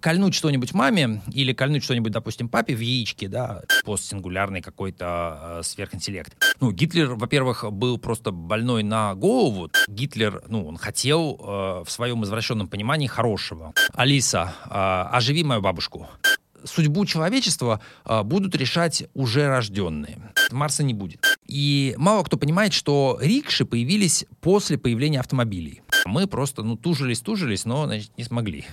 кольнуть что-нибудь маме или кольнуть что-нибудь, допустим, папе в яичке, да, постсингулярный какой-то э, сверхинтеллект. Ну, Гитлер, во-первых, был просто больной на голову. Гитлер, ну, он хотел э, в своем извращенном понимании хорошего. Алиса, э, оживи мою бабушку судьбу человечества э, будут решать уже рожденные. Марса не будет. И мало кто понимает, что рикши появились после появления автомобилей. Мы просто, ну, тужились, тужились, но, значит, не смогли.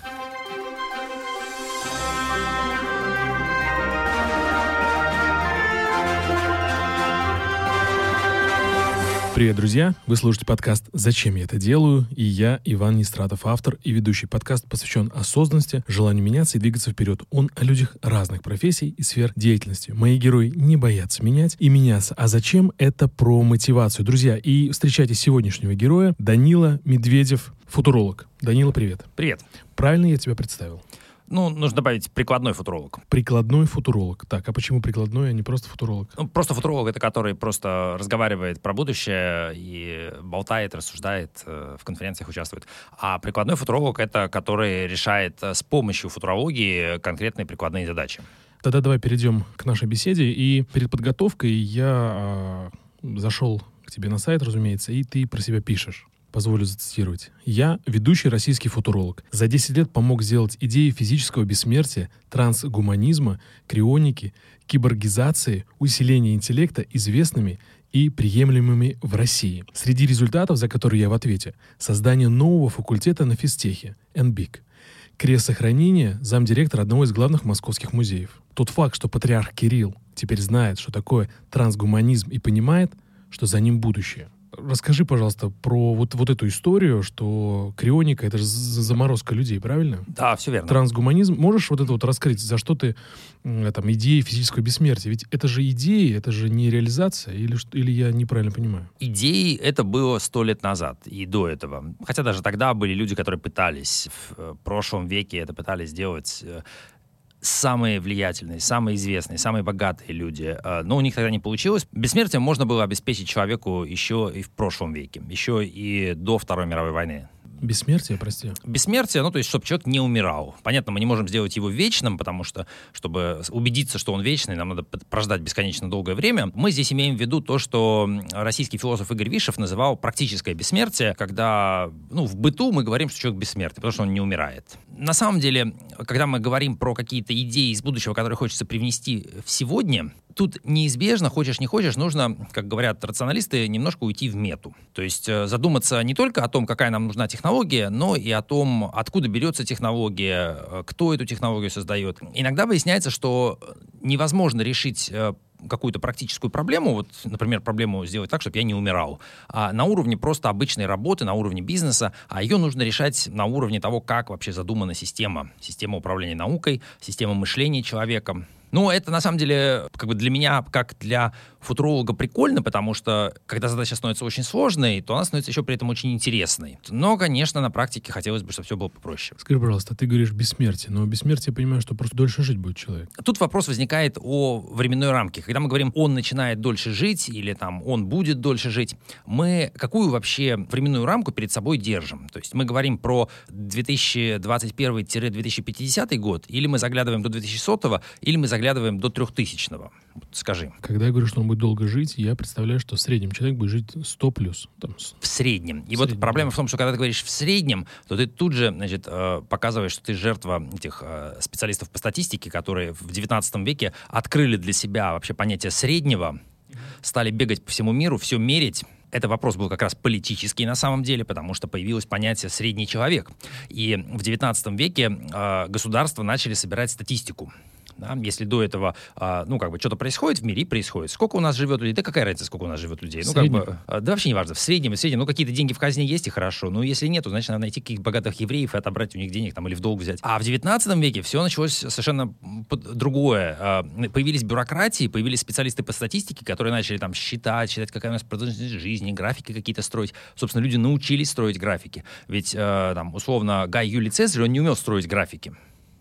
Привет, друзья! Вы слушаете подкаст «Зачем я это делаю?» И я, Иван Нестратов, автор и ведущий подкаст посвящен осознанности, желанию меняться и двигаться вперед. Он о людях разных профессий и сфер деятельности. Мои герои не боятся менять и меняться. А зачем? Это про мотивацию. Друзья, и встречайте сегодняшнего героя Данила Медведев, футуролог. Данила, привет. Привет. Правильно я тебя представил? Ну, нужно добавить прикладной футуролог. Прикладной футуролог. Так, а почему прикладной, а не просто футуролог? Ну, просто футуролог — это который просто разговаривает про будущее и болтает, рассуждает, э, в конференциях участвует. А прикладной футуролог — это который решает э, с помощью футурологии конкретные прикладные задачи. Тогда давай перейдем к нашей беседе. И перед подготовкой я э, зашел к тебе на сайт, разумеется, и ты про себя пишешь позволю зацитировать. «Я — ведущий российский футуролог. За 10 лет помог сделать идеи физического бессмертия, трансгуманизма, крионики, киборгизации, усиления интеллекта известными и приемлемыми в России. Среди результатов, за которые я в ответе, создание нового факультета на физтехе, НБИК, крест сохранения замдиректора одного из главных московских музеев. Тот факт, что патриарх Кирилл теперь знает, что такое трансгуманизм и понимает, что за ним будущее. Расскажи, пожалуйста, про вот, вот эту историю, что крионика — это же заморозка людей, правильно? Да, все верно. Трансгуманизм. Можешь вот это вот раскрыть, за что ты, там, идеи физического бессмертия? Ведь это же идеи, это же не реализация, или, или я неправильно понимаю? Идеи это было сто лет назад и до этого. Хотя даже тогда были люди, которые пытались в э, прошлом веке это пытались сделать э, самые влиятельные, самые известные, самые богатые люди. А, но у них тогда не получилось. Бессмертием можно было обеспечить человеку еще и в прошлом веке, еще и до Второй мировой войны. Бессмертие, прости. Бессмертие, ну, то есть, чтобы человек не умирал. Понятно, мы не можем сделать его вечным, потому что, чтобы убедиться, что он вечный, нам надо прождать бесконечно долгое время. Мы здесь имеем в виду то, что российский философ Игорь Вишев называл практическое бессмертие, когда, ну, в быту мы говорим, что человек бессмертный, потому что он не умирает. На самом деле, когда мы говорим про какие-то идеи из будущего, которые хочется привнести в сегодня, тут неизбежно, хочешь не хочешь, нужно, как говорят рационалисты, немножко уйти в мету. То есть э, задуматься не только о том, какая нам нужна технология, но и о том, откуда берется технология, э, кто эту технологию создает. Иногда выясняется, что невозможно решить э, какую-то практическую проблему, вот, например, проблему сделать так, чтобы я не умирал, а на уровне просто обычной работы, на уровне бизнеса, а ее нужно решать на уровне того, как вообще задумана система, система управления наукой, система мышления человека, ну, это на самом деле как бы для меня, как для футуролога прикольно, потому что когда задача становится очень сложной, то она становится еще при этом очень интересной. Но, конечно, на практике хотелось бы, чтобы все было попроще. Скажи, пожалуйста, ты говоришь бессмертие, но бессмертие, я понимаю, что просто дольше жить будет человек. Тут вопрос возникает о временной рамке. Когда мы говорим, он начинает дольше жить или там он будет дольше жить, мы какую вообще временную рамку перед собой держим? То есть мы говорим про 2021-2050 год, или мы заглядываем до 2100, или мы заглядываем заглядываем до трехтысячного. Скажи. Когда я говорю, что он будет долго жить, я представляю, что в среднем человек будет жить 100 плюс. Там, в среднем. И в вот среднем, проблема в том, что когда ты говоришь в среднем, то ты тут же значит, э, показываешь, что ты жертва этих э, специалистов по статистике, которые в 19 веке открыли для себя вообще понятие среднего, стали бегать по всему миру, все мерить, это вопрос был как раз политический на самом деле, потому что появилось понятие «средний человек». И в XIX веке э, государства начали собирать статистику. Да? Если до этого, а, ну, как бы, что-то происходит в мире, и происходит. Сколько у нас живет людей? Да какая разница, сколько у нас живет людей? Ну, как бы, а, да вообще не важно. В среднем, в среднем, ну, какие-то деньги в казне есть, и хорошо. Ну, если нет, то, значит, надо найти каких-то богатых евреев и отобрать у них денег там или в долг взять. А в 19 веке все началось совершенно другое. А, появились бюрократии, появились специалисты по статистике, которые начали там считать, считать, какая у нас продолжительность жизни, графики какие-то строить. Собственно, люди научились строить графики. Ведь, э, там, условно, Гай Юлий Цезарь, он не умел строить графики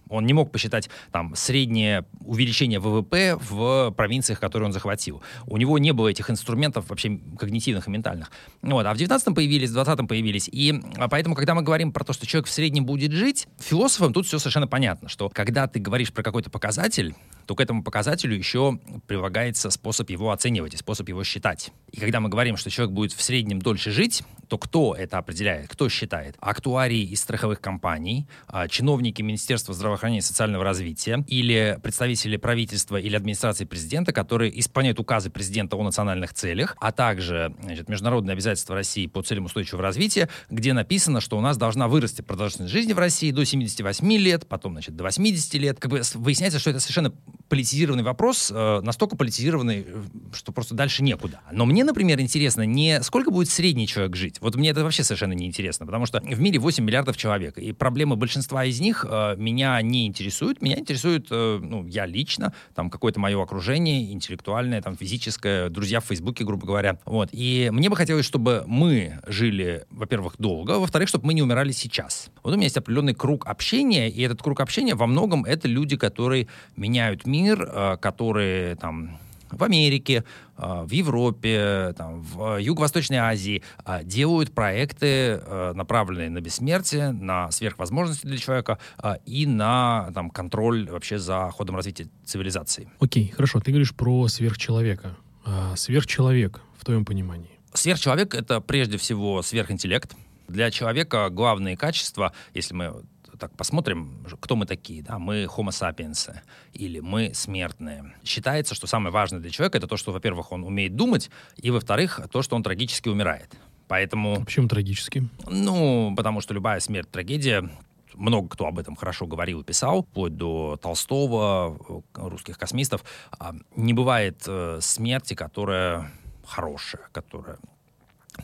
Он не мог посчитать там среднее увеличение ВВП в провинциях, которые он захватил. У него не было этих инструментов вообще когнитивных и ментальных. Вот. А в 19-м появились, в 20-м появились. И а поэтому, когда мы говорим про то, что человек в среднем будет жить, философам тут все совершенно понятно, что когда ты говоришь про какой-то показатель, то к этому показателю еще прилагается способ его оценивать и способ его считать. И когда мы говорим, что человек будет в среднем дольше жить, то кто это определяет, кто считает? Актуарии из страховых компаний, а, чиновники Министерства здравоохранения и социального развития или представители правительства или администрации президента, которые исполняют указы президента о национальных целях, а также значит, международные обязательства России по целям устойчивого развития, где написано, что у нас должна вырасти продолжительность жизни в России до 78 лет, потом значит, до 80 лет. Как бы выясняется, что это совершенно политизированный вопрос, э, настолько политизированный, э, что просто дальше некуда. Но мне, например, интересно не сколько будет средний человек жить. Вот мне это вообще совершенно не интересно, потому что в мире 8 миллиардов человек, и проблемы большинства из них э, меня не интересуют. Меня интересует, э, ну, я лично, там, какое-то мое окружение, интеллектуальное, там, физическое, друзья в Фейсбуке, грубо говоря. Вот. И мне бы хотелось, чтобы мы жили, во-первых, долго, во-вторых, чтобы мы не умирали сейчас. Вот у меня есть определенный круг общения, и этот круг общения во многом это люди, которые меняют мир, э, которые там в Америке, э, в Европе, там, в Юго-Восточной Азии э, делают проекты, направленные на бессмертие, на сверхвозможности для человека и на там, контроль вообще за ходом развития цивилизации. Окей, хорошо. Ты говоришь про сверхчеловека. А сверхчеловек в твоем понимании? Сверхчеловек — это прежде всего сверхинтеллект. Для человека главные качества, если мы так посмотрим, кто мы такие, да, мы homo sapiens или мы смертные. Считается, что самое важное для человека это то, что, во-первых, он умеет думать, и, во-вторых, то, что он трагически умирает. Поэтому... А почему трагически? Ну, потому что любая смерть — трагедия, много кто об этом хорошо говорил и писал, вплоть до Толстого, русских космистов. А, не бывает э, смерти, которая хорошая, которая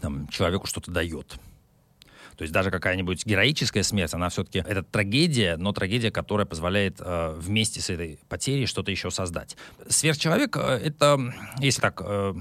там, человеку что-то дает. То есть даже какая-нибудь героическая смерть, она все-таки это трагедия, но трагедия, которая позволяет э, вместе с этой потерей что-то еще создать. Сверхчеловек э, это, если так, э,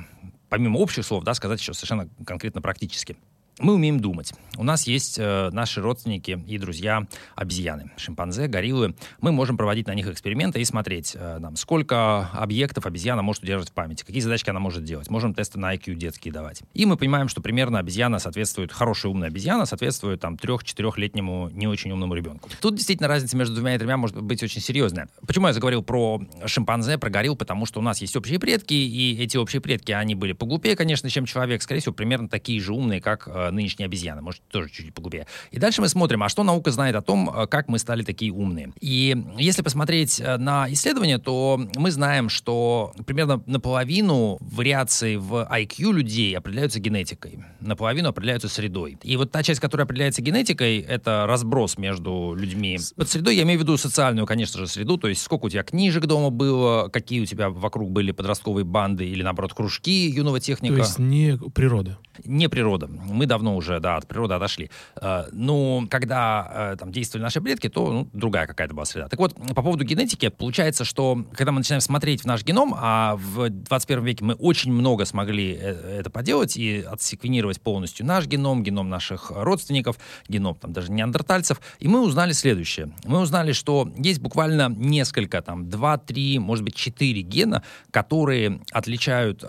помимо общих слов, да, сказать еще совершенно конкретно практически мы умеем думать. У нас есть э, наши родственники и друзья обезьяны, шимпанзе, гориллы. Мы можем проводить на них эксперименты и смотреть, э, там, сколько объектов обезьяна может удерживать в памяти, какие задачки она может делать. Можем тесты на IQ детские давать. И мы понимаем, что примерно обезьяна соответствует, хорошая умная обезьяна соответствует там трех-четырехлетнему не очень умному ребенку. Тут действительно разница между двумя и тремя может быть очень серьезная. Почему я заговорил про шимпанзе, про горилл? Потому что у нас есть общие предки, и эти общие предки, они были поглупее, конечно, чем человек. Скорее всего, примерно такие же умные, как э, нынешние обезьяны, может, тоже чуть-чуть поглубее. И дальше мы смотрим, а что наука знает о том, э, как мы стали такие умные. И если посмотреть э, на исследования, то мы знаем, что примерно наполовину вариаций в IQ людей определяются генетикой, наполовину определяются средой. И вот та часть, которая определяется генетикой, это разброс между людьми. Под средой я имею в виду социальную, конечно же, среду, то есть сколько у тебя книжек дома было, какие у тебя вокруг были подростковые банды или, наоборот, кружки юного техника. То есть не природа не природа. Мы давно уже, да, от природы отошли. Э, ну, когда э, там действовали наши предки, то ну, другая какая-то была среда. Так вот, по поводу генетики, получается, что когда мы начинаем смотреть в наш геном, а в 21 веке мы очень много смогли э, это поделать и отсеквенировать полностью наш геном, геном наших родственников, геном там даже неандертальцев, и мы узнали следующее. Мы узнали, что есть буквально несколько, там, два, три, может быть, четыре гена, которые отличают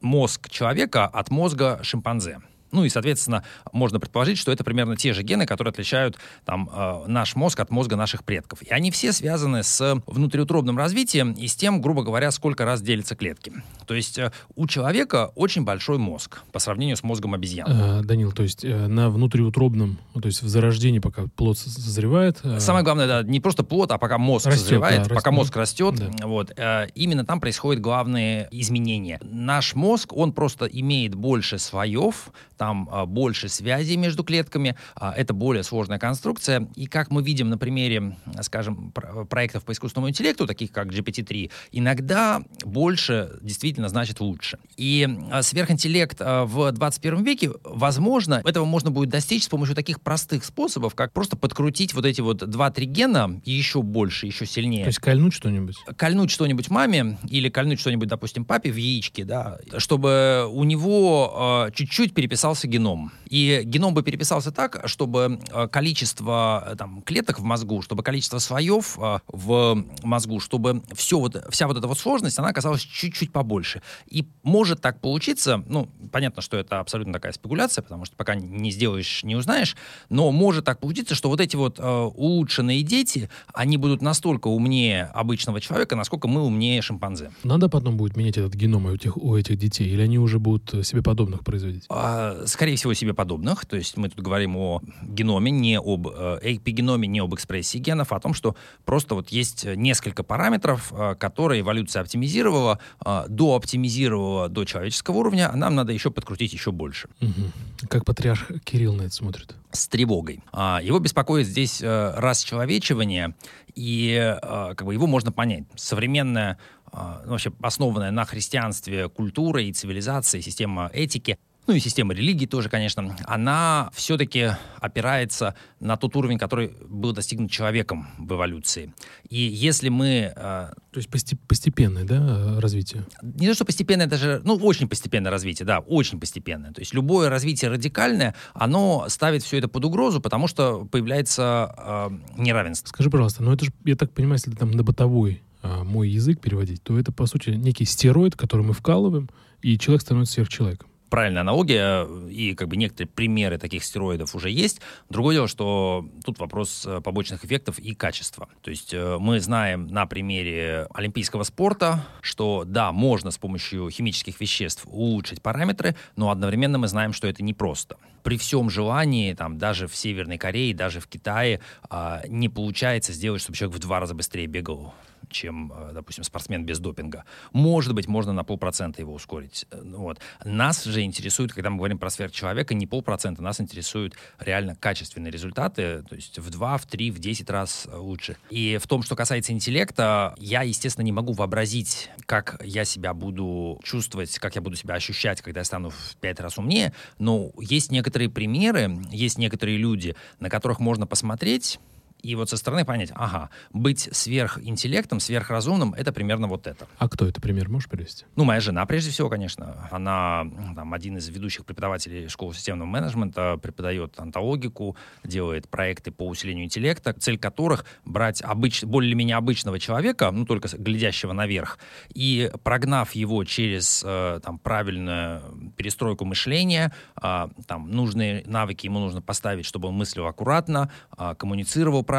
мозг человека от мозга шимпанзе. Ну и, соответственно, можно предположить, что это примерно те же гены, которые отличают там, э, наш мозг от мозга наших предков. И они все связаны с внутриутробным развитием и с тем, грубо говоря, сколько раз делятся клетки. То есть э, у человека очень большой мозг по сравнению с мозгом обезьян. Э, Данил, то есть э, на внутриутробном, ну, то есть в зарождении, пока плод созревает... Э, Самое главное, да, не просто плод, а пока мозг растет, созревает, да, пока мозг растет, да. вот, э, именно там происходят главные изменения. Наш мозг, он просто имеет больше слоев, там а, больше связей между клетками, а, это более сложная конструкция. И как мы видим на примере, скажем, проектов по искусственному интеллекту, таких как GPT-3, иногда больше действительно значит лучше. И а, сверхинтеллект в 21 веке, возможно, этого можно будет достичь с помощью таких простых способов, как просто подкрутить вот эти вот 2-3 гена еще больше, еще сильнее. То есть кольнуть что-нибудь? Кольнуть что-нибудь маме или кольнуть что-нибудь, допустим, папе в яичке, да, чтобы у него э, чуть-чуть переписал переписался геном. И геном бы переписался так, чтобы э, количество там, клеток в мозгу, чтобы количество слоев в мозгу, чтобы все вот, вся вот эта вот сложность, она оказалась чуть-чуть побольше. И может так получиться, ну, понятно, что это абсолютно такая спекуляция, потому что пока не сделаешь, не узнаешь, но может так получиться, что вот эти вот э, улучшенные дети, они будут настолько умнее обычного человека, насколько мы умнее шимпанзе. Надо потом будет менять этот геном у этих, у этих детей, или они уже будут себе подобных производить? А, скорее всего, себе подобных. То есть мы тут говорим о геноме, не об э, эпигеноме, не об экспрессии генов, а о том, что просто вот есть несколько параметров, э, которые эволюция оптимизировала, э, до оптимизировала до человеческого уровня, а нам надо еще подкрутить еще больше. Угу. Как патриарх Кирилл на это смотрит? С тревогой. А, его беспокоит здесь расчеловечивание, и как бы его можно понять. Современная ну, вообще основанная на христианстве культура и цивилизация, система этики, ну и система религии тоже, конечно, она все-таки опирается на тот уровень, который был достигнут человеком в эволюции. И если мы... Э, то есть постепенное, да, развитие? Не то, что постепенное, даже, ну, очень постепенное развитие, да, очень постепенное. То есть любое развитие радикальное, оно ставит все это под угрозу, потому что появляется э, неравенство. Скажи, пожалуйста, ну это же, я так понимаю, если там на бытовой а, мой язык переводить, то это, по сути, некий стероид, который мы вкалываем, и человек становится сверхчеловеком правильная аналогия, и как бы некоторые примеры таких стероидов уже есть. Другое дело, что тут вопрос э, побочных эффектов и качества. То есть э, мы знаем на примере олимпийского спорта, что да, можно с помощью химических веществ улучшить параметры, но одновременно мы знаем, что это непросто. При всем желании, там, даже в Северной Корее, даже в Китае, а, не получается сделать, чтобы человек в два раза быстрее бегал чем, э, допустим, спортсмен без допинга. Может быть, можно на полпроцента его ускорить. Э, ну вот. Нас же интересует, когда мы говорим про сверхчеловека, не полпроцента, нас интересуют реально качественные результаты, то есть в два, в три, в десять раз э, лучше. И в том, что касается интеллекта, я, естественно, не могу вообразить, как я себя буду чувствовать, как я буду себя ощущать, когда я стану в пять раз умнее, но есть некоторые примеры, есть некоторые люди, на которых можно посмотреть, и вот со стороны понять, ага, быть сверхинтеллектом, сверхразумным, это примерно вот это. А кто это пример можешь привести? Ну, моя жена, прежде всего, конечно. Она там, один из ведущих преподавателей школы системного менеджмента, преподает антологику, делает проекты по усилению интеллекта, цель которых брать обыч... более-менее обычного человека, ну, только глядящего наверх, и прогнав его через э, там, правильную перестройку мышления, э, там, нужные навыки ему нужно поставить, чтобы он мыслил аккуратно, э, коммуницировал правильно.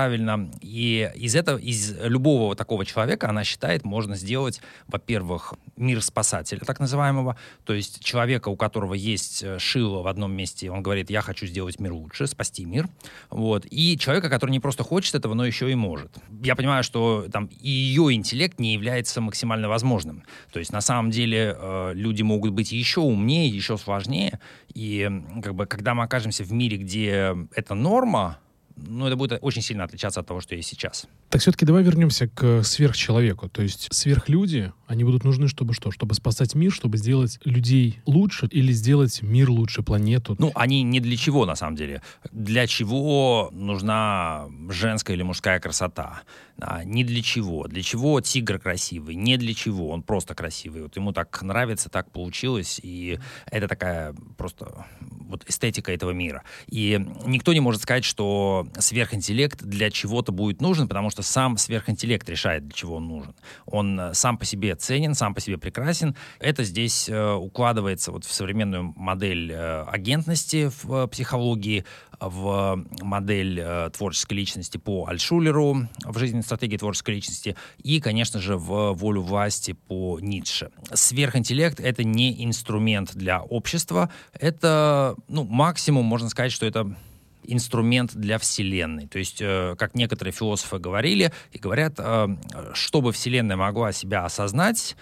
И из этого, из любого такого человека, она считает, можно сделать, во-первых, мир спасателя, так называемого, то есть человека, у которого есть э, шило в одном месте, он говорит, я хочу сделать мир лучше, спасти мир, вот, и человека, который не просто хочет этого, но еще и может. Я понимаю, что там ее интеллект не является максимально возможным, то есть на самом деле э, люди могут быть еще умнее, еще сложнее, и как бы когда мы окажемся в мире, где это норма, ну, это будет очень сильно отличаться от того, что есть сейчас. Так все-таки давай вернемся к сверхчеловеку. То есть сверхлюди, они будут нужны, чтобы что? Чтобы спасать мир, чтобы сделать людей лучше или сделать мир лучше, планету? Ну, они не для чего, на самом деле. Для чего нужна женская или мужская красота? А, не для чего. Для чего тигр красивый? Не для чего. Он просто красивый. Вот ему так нравится, так получилось. И это такая просто вот эстетика этого мира. И никто не может сказать, что сверхинтеллект для чего-то будет нужен, потому что сам сверхинтеллект решает, для чего он нужен. Он э, сам по себе ценен, сам по себе прекрасен. Это здесь э, укладывается вот в современную модель э, агентности в э, психологии, в модель э, творческой личности по Альшулеру в жизненной стратегии творческой личности и, конечно же, в волю власти по Ницше. Сверхинтеллект — это не инструмент для общества, это, ну, максимум, можно сказать, что это инструмент для Вселенной. То есть, э, как некоторые философы говорили и говорят, э, чтобы Вселенная могла себя осознать,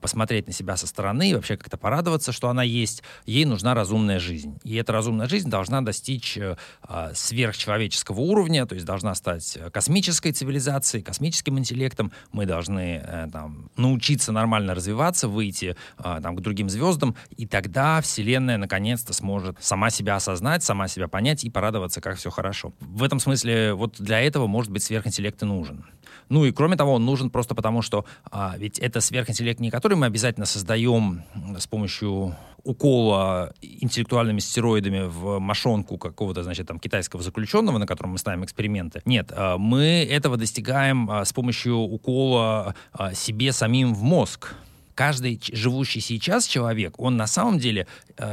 посмотреть на себя со стороны и вообще как-то порадоваться, что она есть, ей нужна разумная жизнь. И эта разумная жизнь должна достичь э, а, сверхчеловеческого уровня, то есть должна стать космической цивилизацией, космическим интеллектом. Мы должны э, там, научиться нормально развиваться, выйти э, там, к другим звездам, и тогда Вселенная наконец-то сможет сама себя осознать, сама себя понять и порадоваться, как все хорошо. В этом смысле вот для этого, может быть, сверхинтеллект и нужен. Ну и кроме того, он нужен просто потому, что а, ведь это сверхинтеллект, не который мы обязательно создаем с помощью укола интеллектуальными стероидами в мошонку какого-то, значит, там, китайского заключенного, на котором мы ставим эксперименты. Нет, а, мы этого достигаем а, с помощью укола а, себе самим в мозг каждый живущий сейчас человек, он на самом деле,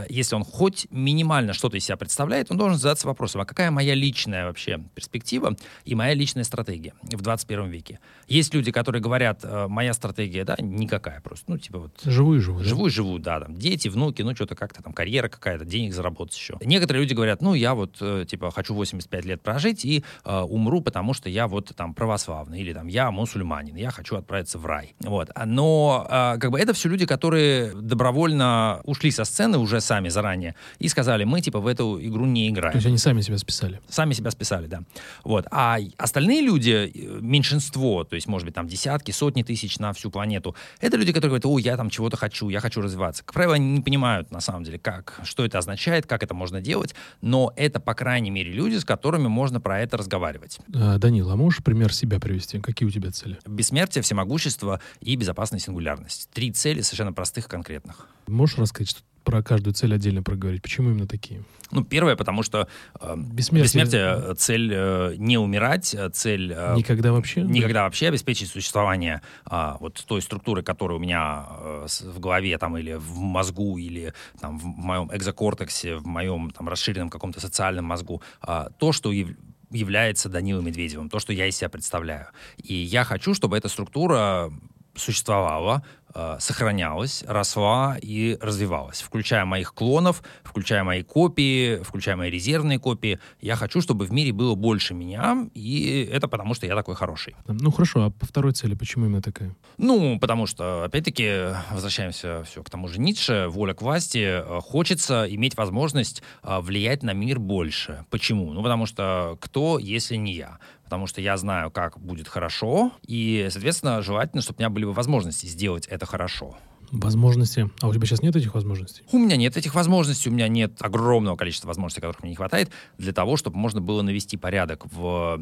если он хоть минимально что-то из себя представляет, он должен задаться вопросом, а какая моя личная вообще перспектива и моя личная стратегия в 21 веке? Есть люди, которые говорят, э, моя стратегия, да, никакая просто, ну, типа вот... Живу и живу. Живу и живу, да, там, дети, внуки, ну, что-то как-то там, карьера какая-то, денег заработать еще. Некоторые люди говорят, ну, я вот, э, типа, хочу 85 лет прожить и э, умру, потому что я вот там православный, или там, я мусульманин, я хочу отправиться в рай. Вот. Но, э, как бы это все люди, которые добровольно ушли со сцены уже сами заранее и сказали, мы типа в эту игру не играем. То есть они сами себя списали? Сами себя списали, да. Вот. А остальные люди, меньшинство, то есть, может быть, там десятки, сотни тысяч на всю планету, это люди, которые говорят, о, я там чего-то хочу, я хочу развиваться. Как правило, они не понимают, на самом деле, как, что это означает, как это можно делать, но это, по крайней мере, люди, с которыми можно про это разговаривать. А, Данил, а можешь пример себя привести? Какие у тебя цели? Бессмертие, всемогущество и безопасная сингулярность. Три цели совершенно простых, конкретных. Можешь рассказать что про каждую цель отдельно проговорить? Почему именно такие? Ну, первое, потому что э, бессмертие, бессмертие э, цель э, не умирать, э, цель... Э, никогда вообще? Никогда да? вообще обеспечить существование э, вот той структуры, которая у меня э, в голове там или в мозгу, или там в моем экзокортексе, в моем там расширенном каком-то социальном мозгу. Э, то, что яв является Данилом Медведевым, то, что я из себя представляю. И я хочу, чтобы эта структура существовала, э, сохранялась, росла и развивалась, включая моих клонов, включая мои копии, включая мои резервные копии. Я хочу, чтобы в мире было больше меня, и это потому, что я такой хороший. Ну хорошо, а по второй цели почему именно такая? Ну, потому что, опять-таки, возвращаемся все к тому же Ницше, воля к власти, э, хочется иметь возможность э, влиять на мир больше. Почему? Ну, потому что кто, если не я? потому что я знаю, как будет хорошо, и, соответственно, желательно, чтобы у меня были бы возможности сделать это хорошо. Возможности. А у тебя сейчас нет этих возможностей? У меня нет этих возможностей, у меня нет огромного количества возможностей, которых мне не хватает, для того, чтобы можно было навести порядок в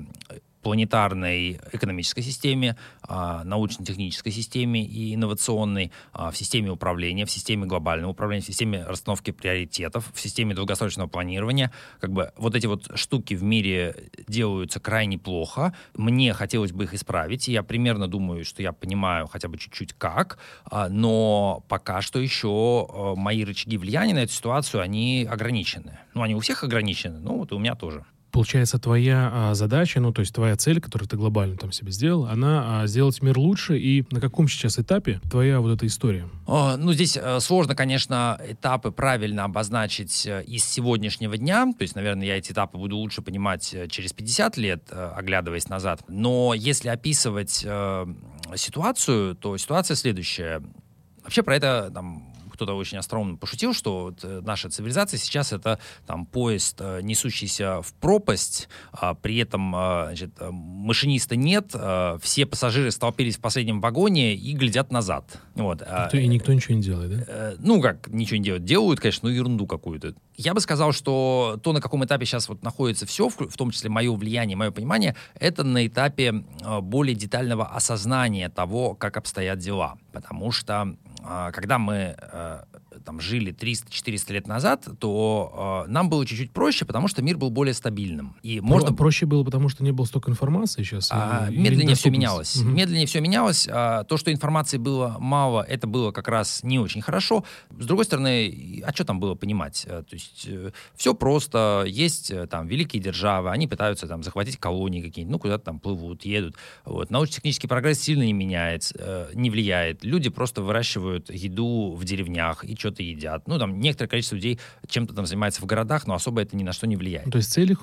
планетарной экономической системе, а, научно-технической системе и инновационной, а, в системе управления, в системе глобального управления, в системе расстановки приоритетов, в системе долгосрочного планирования. Как бы вот эти вот штуки в мире делаются крайне плохо. Мне хотелось бы их исправить. Я примерно думаю, что я понимаю хотя бы чуть-чуть как, а, но пока что еще мои рычаги влияния на эту ситуацию, они ограничены. Ну, они у всех ограничены, ну вот и у меня тоже получается, твоя а, задача, ну, то есть твоя цель, которую ты глобально там себе сделал, она а, сделать мир лучше, и на каком сейчас этапе твоя вот эта история? О, ну, здесь э, сложно, конечно, этапы правильно обозначить э, из сегодняшнего дня, то есть, наверное, я эти этапы буду лучше понимать э, через 50 лет, оглядываясь назад, но если описывать ситуацию, то ситуация следующая. Вообще про это там кто-то очень остроумно пошутил, что вот э, наша цивилизация сейчас это там поезд, э, несущийся в пропасть, а при этом э, значит, машиниста нет, все пассажиры столпились в последнем вагоне и глядят назад. Вот. А, и никто ничего не делает, да? Ну, как ничего не делают? Делают, конечно, ну, ерунду какую-то. Я бы сказал, что то, на каком этапе сейчас вот находится все, в том числе мое влияние, мое понимание, это на этапе более детального осознания того, как обстоят дела. Потому что а, когда мы э, там, жили 300-400 лет назад, то э, нам было чуть-чуть проще, потому что мир был более стабильным. И Про- можно... Проще было, потому что не было столько информации сейчас? А, или, медленнее все менялось. Угу. Медленнее все менялось. А, то, что информации было мало, это было как раз не очень хорошо. С другой стороны, а что там было понимать? А, то есть э, все просто. Есть э, там великие державы, они пытаются там захватить колонии какие-нибудь, ну, куда-то там плывут, едут. Вот. Научно-технический прогресс сильно не меняется, э, не влияет. Люди просто выращивают еду в деревнях и что-то едят. Ну, там некоторое количество людей чем-то там занимается в городах, но особо это ни на что не влияет. Ну, то есть цели,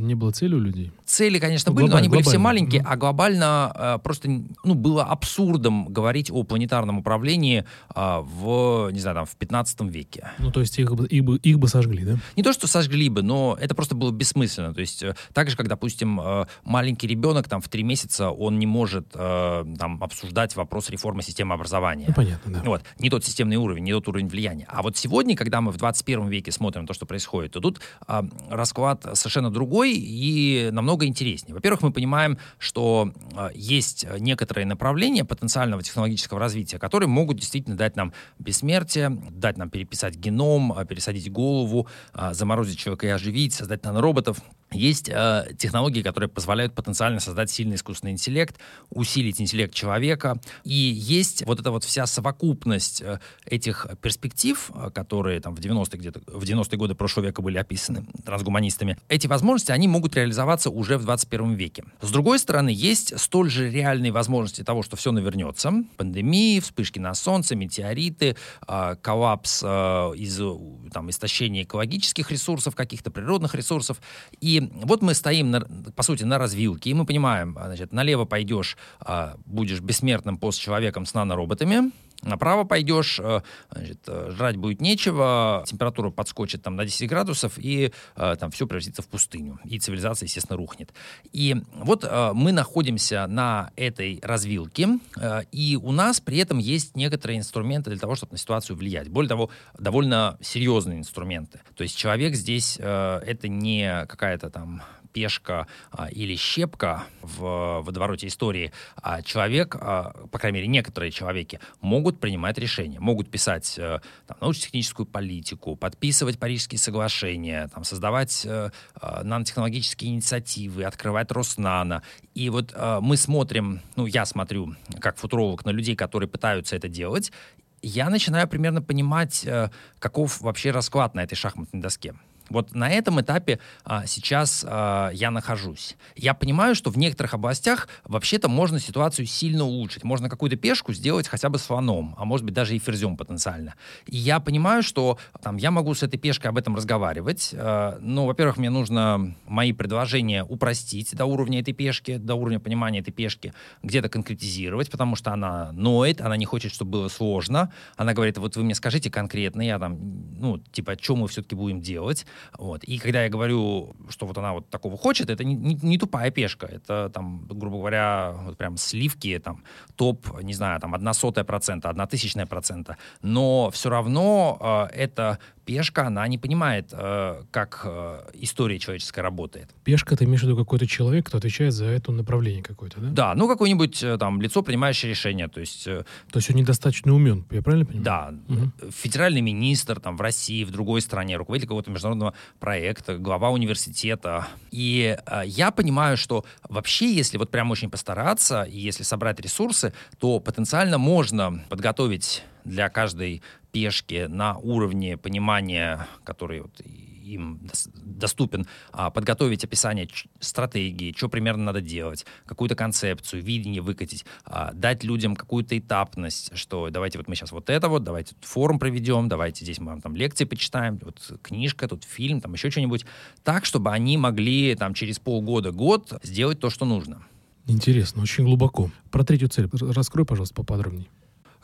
не было цели у людей? Цели, конечно, ну, были, но они были все маленькие, mm а глобально э, просто ну, было абсурдом говорить о планетарном управлении э, в, не знаю, там, в 15 веке. Ну, то есть их, их, бы, их бы сожгли, да? Не то, что сожгли бы, но это просто было бессмысленно. То есть э, так же, как, допустим, э, маленький ребенок там в три месяца, он не может э, там обсуждать вопрос реформы системы образования. Ну, понятно, да. Вот. Не тот системный уровень, не тот уровень влияния влияние. А вот сегодня, когда мы в 21 веке смотрим то, что происходит, то тут э, расклад совершенно другой и намного интереснее. Во-первых, мы понимаем, что э, есть некоторые направления потенциального технологического развития, которые могут действительно дать нам бессмертие, дать нам переписать геном, пересадить голову, э, заморозить человека и оживить, создать нанороботов. Есть э, технологии, которые позволяют потенциально создать сильный искусственный интеллект, усилить интеллект человека. И есть вот эта вот вся совокупность э, этих перспектив, э, которые там в 90-е где-то в 90-е годы прошлого века были описаны трансгуманистами. Эти возможности, они могут реализоваться уже в 21 веке. С другой стороны, есть столь же реальные возможности того, что все навернется. Пандемии, вспышки на солнце, метеориты, э, коллапс э, из там, истощения экологических ресурсов, каких-то природных ресурсов. И вот мы стоим, на, по сути, на развилке, и мы понимаем, а, значит, налево пойдешь, а, будешь бессмертным постчеловеком с нанороботами, Направо пойдешь, э, значит, э, жрать будет нечего, температура подскочит там на 10 градусов, и э, там все превратится в пустыню. И цивилизация, естественно, рухнет. И вот мы находимся на этой развилке, и у нас при этом есть некоторые инструменты для того, чтобы на ситуацию влиять. Более того, довольно серьезные инструменты. То есть человек здесь это не какая-то там пешка а, или щепка в водовороте истории, а человек, а, по крайней мере, некоторые человеки могут принимать решения, могут писать а, там, научно-техническую политику, подписывать Парижские соглашения, там, создавать а, нанотехнологические инициативы, открывать Роснано. И вот мы смотрим, ну, я смотрю, как футуролог, на людей, которые пытаются это делать, я начинаю примерно понимать, э, каков вообще расклад на этой шахматной доске. Вот на этом этапе а, сейчас а, я нахожусь. Я понимаю, что в некоторых областях вообще-то можно ситуацию сильно улучшить. Можно какую-то пешку сделать хотя бы слоном, а может быть даже и ферзем потенциально. И я понимаю, что там, я могу с этой пешкой об этом разговаривать. А, ну, во-первых, мне нужно мои предложения упростить до уровня этой пешки, до уровня понимания этой пешки, где-то конкретизировать, потому что она ноет, она не хочет, чтобы было сложно. Она говорит, вот вы мне скажите конкретно, я там, ну, типа, что мы все-таки будем делать. Вот. И когда я говорю, что вот она вот такого хочет, это не, не, не тупая пешка. Это там, грубо говоря, вот прям сливки, там, топ, не знаю, там, одна сотая процента, одна тысячная процента. Но все равно э, это пешка, она не понимает, э, как э, история человеческая работает. Пешка, ты имеешь в виду какой-то человек, кто отвечает за это направление какое-то, да? Да, ну какое-нибудь э, там лицо, принимающее решение, то есть... То есть он недостаточно умен, я правильно понимаю? Да, угу. федеральный министр там в России, в другой стране, руководитель какого-то международного проекта, глава университета. И я понимаю, что вообще, если вот прям очень постараться, и если собрать ресурсы, то потенциально можно подготовить для каждой пешки на уровне понимания, который вот им доступен, а, подготовить описание стратегии, что примерно надо делать, какую-то концепцию, видение выкатить, а, дать людям какую-то этапность, что давайте вот мы сейчас вот это вот, давайте тут форум проведем, давайте здесь мы там лекции почитаем, вот книжка, тут фильм, там еще что-нибудь, так, чтобы они могли там через полгода, год сделать то, что нужно. Интересно, очень глубоко. Про третью цель раскрой, пожалуйста, поподробнее.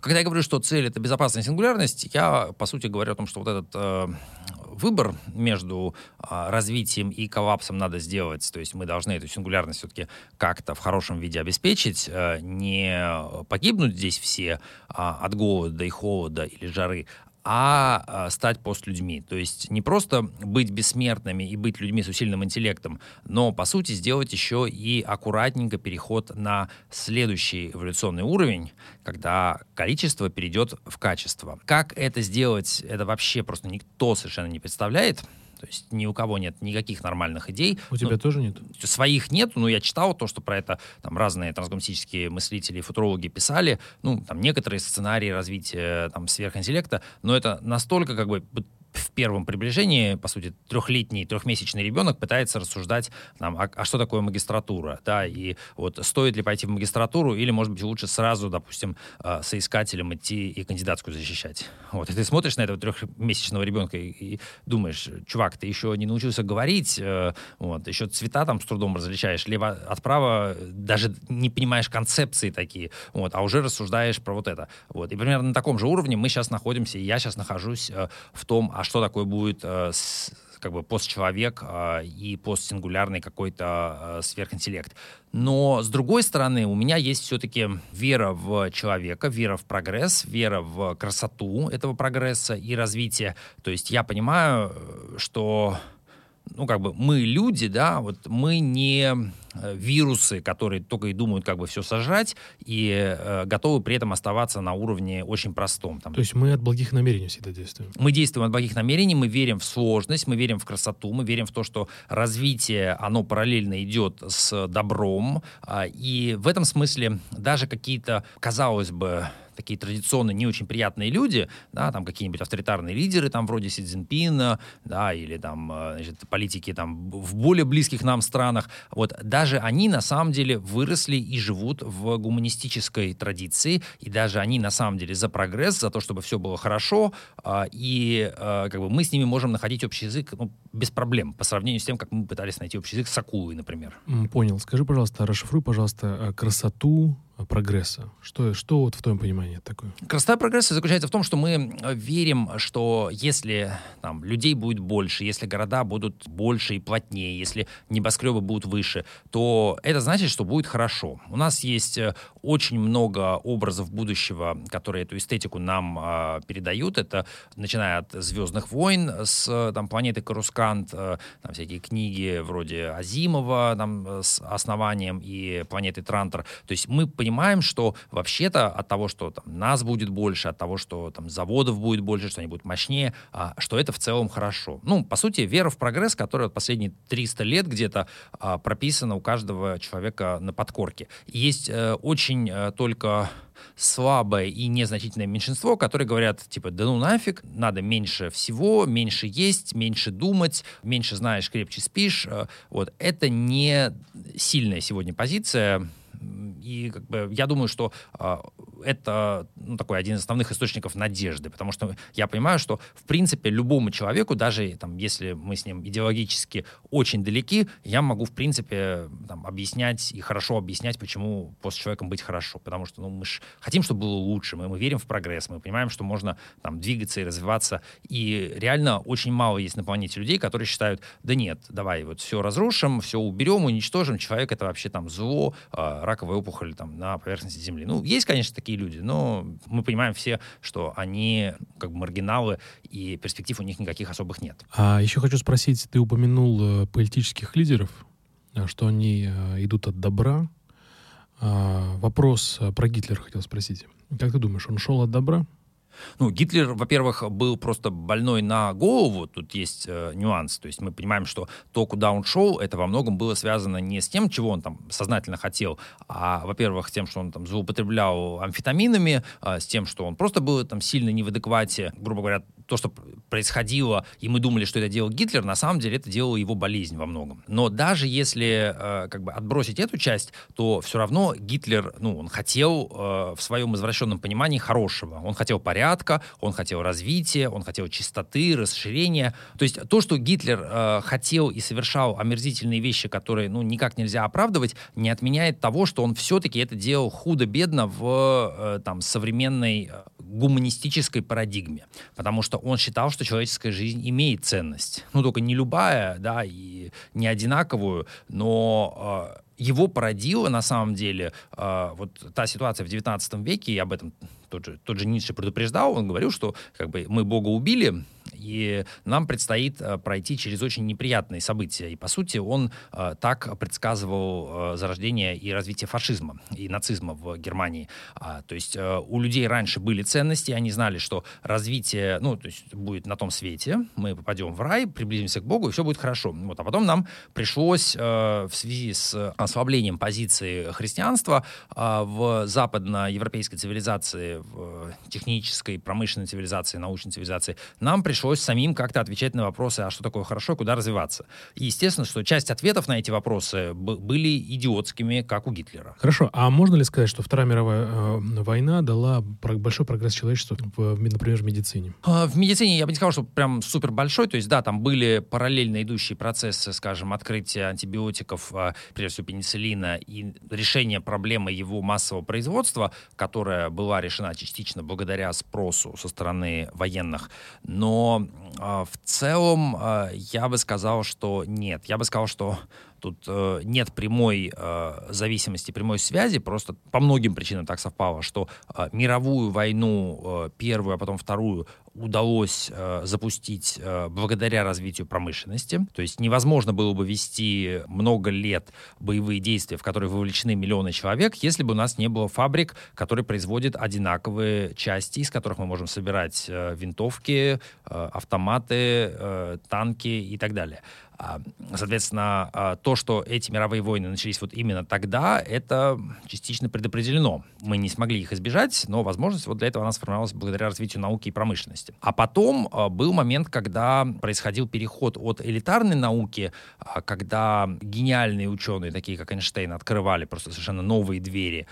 Когда я говорю, что цель это безопасная сингулярность, я по сути говорю о том, что вот этот э, выбор между э, развитием и коллапсом надо сделать. То есть мы должны эту сингулярность все-таки как-то в хорошем виде обеспечить, э, не погибнуть здесь все э, от голода и холода или жары, а стать постлюдьми. То есть не просто быть бессмертными и быть людьми с усиленным интеллектом, но, по сути, сделать еще и аккуратненько переход на следующий эволюционный уровень, когда количество перейдет в качество. Как это сделать, это вообще просто никто совершенно не представляет. То есть ни у кого нет никаких нормальных идей. У тебя ну, тоже нет? Своих нет, но я читал то, что про это там разные трансгуманистические мыслители и футурологи писали. Ну, там некоторые сценарии развития там сверхинтеллекта, но это настолько как бы в первом приближении, по сути, трехлетний, трехмесячный ребенок пытается рассуждать, там, а, а что такое магистратура, да, и вот стоит ли пойти в магистратуру, или, может быть, лучше сразу, допустим, э, соискателем идти и кандидатскую защищать. Вот, и ты смотришь на этого трехмесячного ребенка и, и думаешь, чувак, ты еще не научился говорить, э, вот, еще цвета там с трудом различаешь, либо от права даже не понимаешь концепции такие, вот, а уже рассуждаешь про вот это. Вот, и примерно на таком же уровне мы сейчас находимся, и я сейчас нахожусь э, в том, а что такое будет э, как бы постчеловек э, и постсингулярный какой-то э, сверхинтеллект. Но, с другой стороны, у меня есть все-таки вера в человека, вера в прогресс, вера в красоту этого прогресса и развития. То есть я понимаю, что ну, как бы мы люди, да, вот мы не вирусы, которые только и думают, как бы все сожрать, и э, готовы при этом оставаться на уровне очень простом. Там. То есть мы от благих намерений всегда действуем? Мы действуем от благих намерений, мы верим в сложность, мы верим в красоту, мы верим в то, что развитие, оно параллельно идет с добром, э, и в этом смысле даже какие-то, казалось бы, такие традиционно не очень приятные люди, да, там какие-нибудь авторитарные лидеры, там вроде Си Цзиньпина, да, или там, э, значит, политики там в более близких нам странах, вот, даже они на самом деле выросли и живут в гуманистической традиции, и даже они на самом деле за прогресс, за то, чтобы все было хорошо, а, и а, как бы мы с ними можем находить общий язык ну, без проблем, по сравнению с тем, как мы пытались найти общий язык с акулой, например. Понял. Скажи, пожалуйста, расшифруй, пожалуйста, э, красоту, прогресса? Что, что вот в твоем понимании такое? Красота прогресса заключается в том, что мы э, верим, что если там, людей будет больше, если города будут больше и плотнее, если небоскребы будут выше, то это значит, что будет хорошо. У нас есть э, очень много образов будущего, которые эту эстетику нам э, передают. Это начиная от «Звездных войн» с там, планеты Карускант, э, там всякие книги вроде Азимова там, с основанием и планеты Трантор. То есть мы понимаем, что вообще-то от того, что там, нас будет больше, от того, что там, заводов будет больше, что они будут мощнее, а, что это в целом хорошо. Ну, по сути, вера в прогресс, которая последние 300 лет где-то а, прописана у каждого человека на подкорке. Есть э, очень э, только слабое и незначительное меньшинство, которые говорят, типа, да ну нафиг, надо меньше всего, меньше есть, меньше думать, меньше знаешь, крепче спишь. Э, вот. Это не сильная сегодня позиция и как бы, я думаю, что э, это ну, такой один из основных источников надежды, потому что я понимаю, что в принципе любому человеку, даже там, если мы с ним идеологически очень далеки, я могу в принципе там, объяснять и хорошо объяснять, почему после человеком быть хорошо, потому что ну, мы же хотим, чтобы было лучше, мы, мы верим в прогресс, мы понимаем, что можно там двигаться и развиваться, и реально очень мало есть на планете людей, которые считают, да нет, давай вот все разрушим, все уберем, уничтожим, человек это вообще там зло, э, раковая опухоль там на поверхности Земли. Ну, есть, конечно, такие люди, но мы понимаем все, что они как бы маргиналы, и перспектив у них никаких особых нет. А еще хочу спросить, ты упомянул э, политических лидеров, э, что они э, идут от добра. А, вопрос про Гитлера хотел спросить. Как ты думаешь, он шел от добра? Ну, Гитлер, во-первых, был просто больной на голову, тут есть э, нюанс, то есть мы понимаем, что то, куда он шел, это во многом было связано не с тем, чего он там сознательно хотел, а, во-первых, тем, что он там злоупотреблял амфетаминами, э, с тем, что он просто был там сильно не в адеквате, грубо говоря, то, что происходило, и мы думали, что это делал Гитлер, на самом деле это делала его болезнь во многом. Но даже если э, как бы отбросить эту часть, то все равно Гитлер, ну, он хотел э, в своем извращенном понимании хорошего. Он хотел порядка, он хотел развития, он хотел чистоты, расширения. То есть то, что Гитлер э, хотел и совершал омерзительные вещи, которые, ну, никак нельзя оправдывать, не отменяет того, что он все-таки это делал худо-бедно в э, там современной э, гуманистической парадигме. Потому что он считал, что человеческая жизнь имеет ценность. Ну, только не любая, да, и не одинаковую, но э, его породило на самом деле э, вот та ситуация в 19 веке, и об этом тот же, тот же Ницше предупреждал, он говорил, что как бы мы Бога убили, и нам предстоит э, пройти через очень неприятные события. И, по сути, он э, так предсказывал э, зарождение и развитие фашизма и нацизма в Германии. А, то есть у людей раньше были ценности, они знали, что развитие, ну, то есть будет на том свете, мы попадем в рай, приблизимся к Богу, и все будет хорошо. Вот, а потом нам пришлось в связи с ослаблением позиции христианства в западноевропейской цивилизации, в технической, промышленной цивилизации, научной цивилизации, нам пришлось самим как-то отвечать на вопросы, а что такое хорошо куда развиваться. И естественно, что часть ответов на эти вопросы были идиотскими, как у Гитлера. Хорошо, а можно ли сказать, что Вторая мировая э, война дала большой прогресс человечеству, в, например, в медицине? А, в медицине я бы не сказал, что прям супер большой, то есть да, там были параллельно идущие процессы, скажем, открытия антибиотиков, а, прежде всего пенициллина, и решение проблемы его массового производства, которая была решена частично благодаря спросу со стороны военных. Но А, в целом, а, я бы сказал, что нет. Я бы сказал, что тут э, нет прямой э, зависимости, прямой связи, просто по многим причинам так совпало, что э, мировую войну, э, первую, а потом вторую, удалось э, запустить э, благодаря развитию промышленности. То есть невозможно было бы вести много лет боевые действия, в которые вовлечены миллионы человек, если бы у нас не было фабрик, которые производят одинаковые части, из которых мы можем собирать э, винтовки, э, автоматы, э, танки и так далее. А, соответственно, а, то, что эти мировые войны начались вот именно тогда, это частично предопределено. Мы не смогли их избежать, но возможность вот для этого она сформировалась благодаря развитию науки и промышленности. А потом а, был момент, когда происходил переход от элитарной науки, когда гениальные ученые, такие как Эйнштейн, открывали просто совершенно новые двери,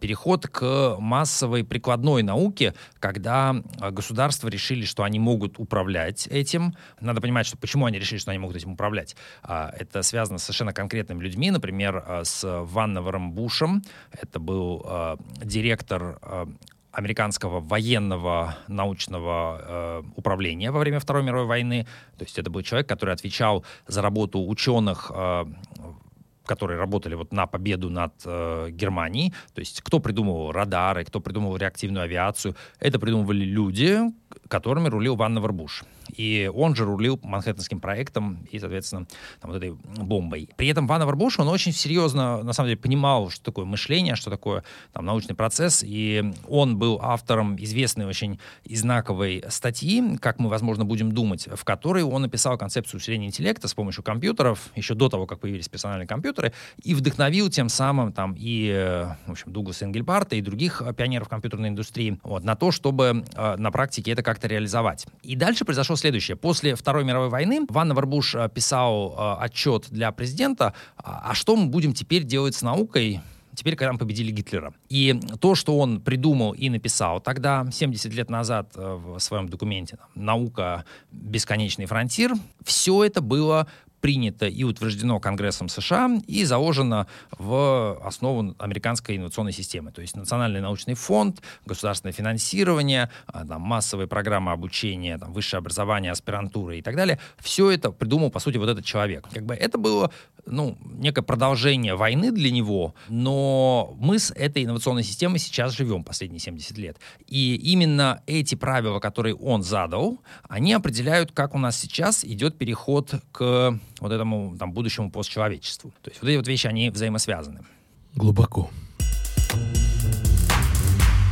переход к массовой прикладной науке, когда государства решили, что они могут управлять этим. Надо понимать, что почему они решили, что они могут этим управлять управлять. А, это связано с совершенно конкретными людьми, например, а, с Ванневером Бушем. Это был а, директор американского военного научного э, управления во время Второй мировой войны. То есть это был человек, который отвечал за работу ученых э, которые работали вот на победу над э, Германией. То есть кто придумывал радары, кто придумывал реактивную авиацию. Это придумывали люди, которыми рулил Ван Буш. И он же рулил Манхэттенским проектом и, соответственно, там, вот этой бомбой. При этом Ван Буш, он очень серьезно, на самом деле, понимал, что такое мышление, что такое там, научный процесс. И он был автором известной очень и знаковой статьи, как мы, возможно, будем думать, в которой он написал концепцию усиления интеллекта с помощью компьютеров, еще до того, как появились персональные компьютеры, и вдохновил тем самым там и, в общем, Дугласа Энгельбарта и других пионеров компьютерной индустрии вот, на то, чтобы э, на практике это как-то реализовать. И дальше произошло следующее. После Второй мировой войны Ван Варбуш э, писал э, отчет для президента, а, а что мы будем теперь делать с наукой, теперь, когда мы победили Гитлера. И то, что он придумал и написал тогда, 70 лет назад, э, в своем документе «Наука. Бесконечный фронтир», все это было принято и утверждено Конгрессом США и заложено в основу американской инновационной системы. То есть Национальный научный фонд, государственное финансирование, а, там, массовые программы обучения, там, высшее образование, аспирантура и так далее. Все это придумал, по сути, вот этот человек. Как бы это было ну, некое продолжение войны для него, но мы с этой инновационной системой сейчас живем последние 70 лет. И именно эти правила, которые он задал, они определяют, как у нас сейчас идет переход к вот этому там, будущему постчеловечеству. То есть вот эти вот вещи, они взаимосвязаны. Глубоко.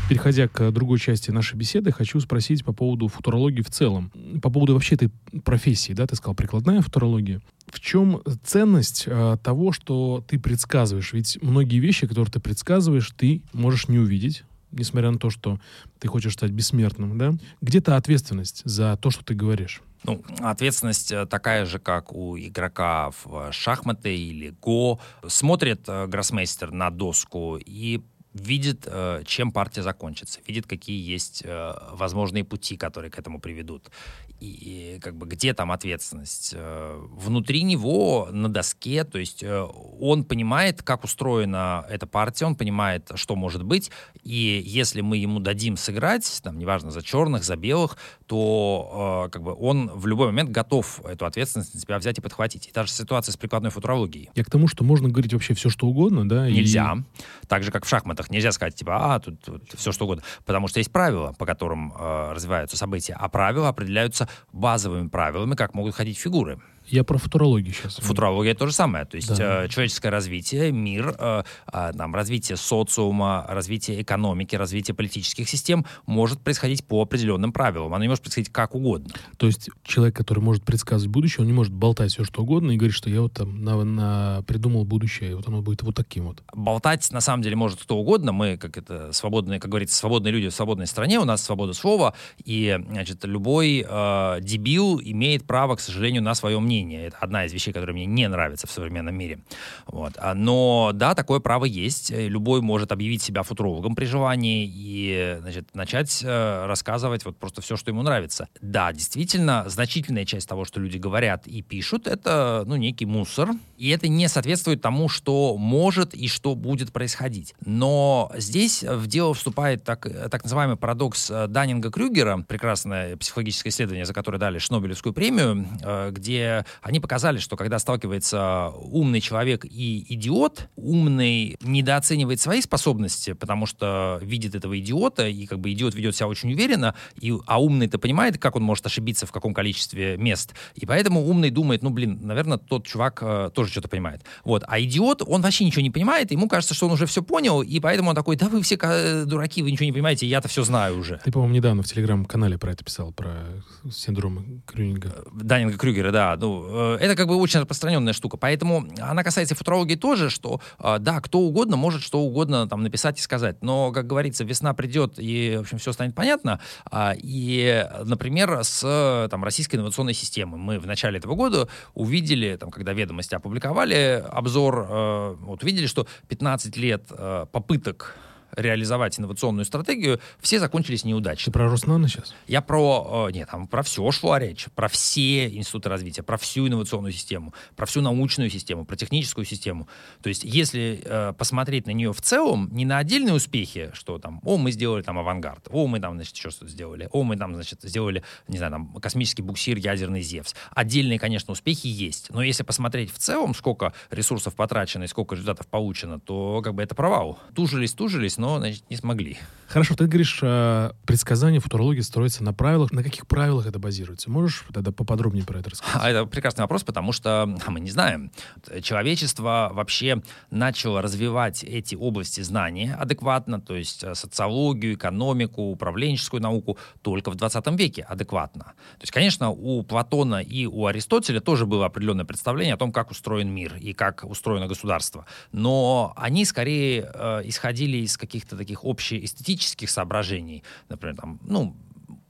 Переходя к другой части нашей беседы, хочу спросить по поводу футурологии в целом. По поводу вообще этой профессии, да, ты сказал, прикладная футурология. В чем ценность э, того, что ты предсказываешь? Ведь многие вещи, которые ты предсказываешь, ты можешь не увидеть, несмотря на то, что ты хочешь стать бессмертным, да? Где-то ответственность за то, что ты говоришь. Ну, ответственность э, такая же, как у игрока в шахматы или го. Смотрит э, гроссмейстер на доску и видит, э, чем партия закончится, видит, какие есть возможные пути, которые к этому приведут и, как бы где там ответственность? Э, внутри него на доске, то есть э, он понимает, как устроена эта партия, он понимает, что может быть, и если мы ему дадим сыграть, там, неважно, за черных, за белых, то э, как бы он в любой момент готов эту ответственность на себя взять и подхватить. И та же ситуация с прикладной футурологией. Я к тому, что можно говорить вообще все, что угодно, да? Нельзя. И... Так же, как в шахматах. Нельзя сказать, типа, а, тут, тут все, что угодно. Потому что есть правила, по которым э, развиваются события, а правила определяются базовыми правилами, как могут ходить фигуры. Я про футурологию сейчас. Футурология то же самое. То есть да. э, человеческое развитие, мир, э, э, там, развитие социума, развитие экономики, развитие политических систем может происходить по определенным правилам. Оно не может происходить как угодно. То есть человек, который может предсказывать будущее, он не может болтать все что угодно и говорить, что я вот там на, на, придумал будущее, и вот оно будет вот таким вот. Болтать на самом деле может кто угодно. Мы, как это свободные, как говорится, свободные люди в свободной стране, у нас свобода слова, и значит, любой э, дебил имеет право, к сожалению, на свое мнение мнение. Это одна из вещей, которая мне не нравится в современном мире. Вот. А, но да, такое право есть. Любой может объявить себя футурологом при желании и значит, начать э, рассказывать вот просто все, что ему нравится. Да, действительно, значительная часть того, что люди говорят и пишут, это ну, некий мусор. И это не соответствует тому, что может и что будет происходить. Но здесь в дело вступает так, так называемый парадокс э, Даннинга-Крюгера, прекрасное психологическое исследование, за которое дали Шнобелевскую премию, э, они показали, что когда сталкивается умный человек и идиот, умный недооценивает свои способности, потому что видит этого идиота, и как бы идиот ведет себя очень уверенно, и, а умный-то понимает, как он может ошибиться в каком количестве мест. И поэтому умный думает, ну, блин, наверное, тот чувак э, тоже что-то понимает. Вот. А идиот, он вообще ничего не понимает, ему кажется, что он уже все понял, и поэтому он такой, да вы все э, дураки, вы ничего не понимаете, я-то все знаю уже. Ты, по-моему, недавно в телеграм-канале про это писал, про синдром Крюнинга. Даннинга Крюгера, да. Ну, э, это как бы очень распространенная штука. Поэтому она касается футурологии тоже, что да, кто угодно может что угодно там написать и сказать. Но, как говорится, весна придет, и, в общем, все станет понятно. А, и, например, с там, российской инновационной системой мы в начале этого года увидели, там, когда ведомости опубликовали обзор, вот увидели, что 15 лет попыток реализовать инновационную стратегию, все закончились неудачей. Ты про Роснано сейчас? Я про... Э, нет, там про все шла речь. Про все институты развития, про всю инновационную систему, про всю научную систему, про техническую систему. То есть, если э, посмотреть на нее в целом, не на отдельные успехи, что там, о, мы сделали там авангард, о, мы там, значит, еще что-то сделали, о, мы там, значит, сделали, не знаю, там, космический буксир, ядерный Зевс. Отдельные, конечно, успехи есть. Но если посмотреть в целом, сколько ресурсов потрачено и сколько результатов получено, то как бы это провал. Тужились, тужились, но, значит, не смогли. Хорошо, ты говоришь, э, предсказания футурологии строятся на правилах. На каких правилах это базируется? Можешь тогда поподробнее про это рассказать? А это прекрасный вопрос, потому что мы не знаем. Человечество вообще начало развивать эти области знания адекватно, то есть э, социологию, экономику, управленческую науку только в 20 веке адекватно. То есть, конечно, у Платона и у Аристотеля тоже было определенное представление о том, как устроен мир и как устроено государство. Но они скорее э, исходили из каких каких-то таких общеэстетических соображений, например, там, ну,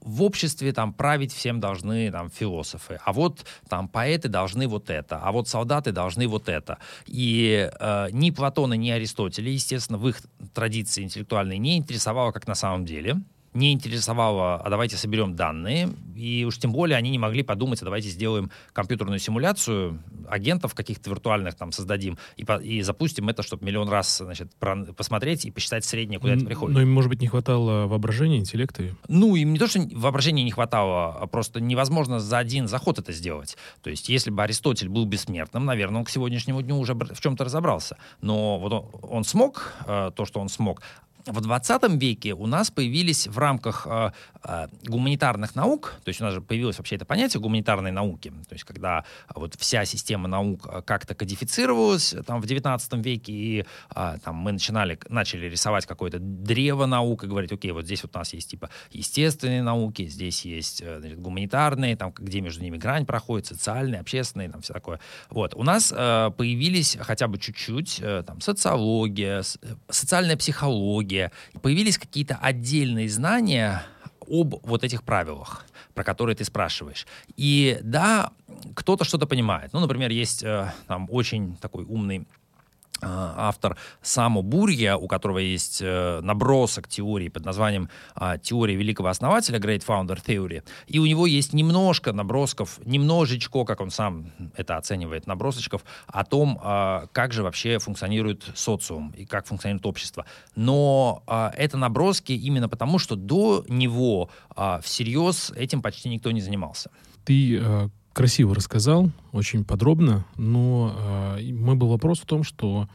в обществе там править всем должны там философы, а вот там поэты должны вот это, а вот солдаты должны вот это. И э, ни Платона, ни Аристотеля, естественно, в их традиции интеллектуальной не интересовало, как на самом деле не интересовало, а давайте соберем данные, и уж тем более они не могли подумать, а давайте сделаем компьютерную симуляцию, агентов каких-то виртуальных там создадим, и, по, и запустим это, чтобы миллион раз, значит, про, посмотреть и посчитать среднее, куда это приходит. Но им, может быть, не хватало воображения, интеллекта? Ну, им не то, что воображения не хватало, а просто невозможно за один заход это сделать. То есть, если бы Аристотель был бессмертным, наверное, он к сегодняшнему дню уже в чем-то разобрался. Но вот он, он смог э, то, что он смог, в 20 веке у нас появились в рамках э, э, гуманитарных наук, то есть у нас же появилось вообще это понятие гуманитарной науки, то есть когда вот вся система наук э, как-то кодифицировалась э, там в 19 веке, и э, там мы начинали, начали рисовать какое-то древо наук и говорить, окей, вот здесь вот у нас есть типа естественные науки, здесь есть э, значит, гуманитарные, там где между ними грань проходит, социальные, общественные, там все такое. Вот, у нас э, появились хотя бы чуть-чуть э, там социология, э, социальная психология, технология, появились какие-то отдельные знания об вот этих правилах, про которые ты спрашиваешь. И да, кто-то что-то понимает. Ну, например, есть э, там очень такой умный автор Само Бурья, у которого есть э, набросок теории под названием э, «Теория великого основателя» Great Founder Theory. И у него есть немножко набросков, немножечко, как он сам это оценивает, набросочков о том, э, как же вообще функционирует социум и как функционирует общество. Но э, это наброски именно потому, что до него э, всерьез этим почти никто не занимался. Ты э, красиво рассказал, очень подробно, но э, мой был вопрос в том, что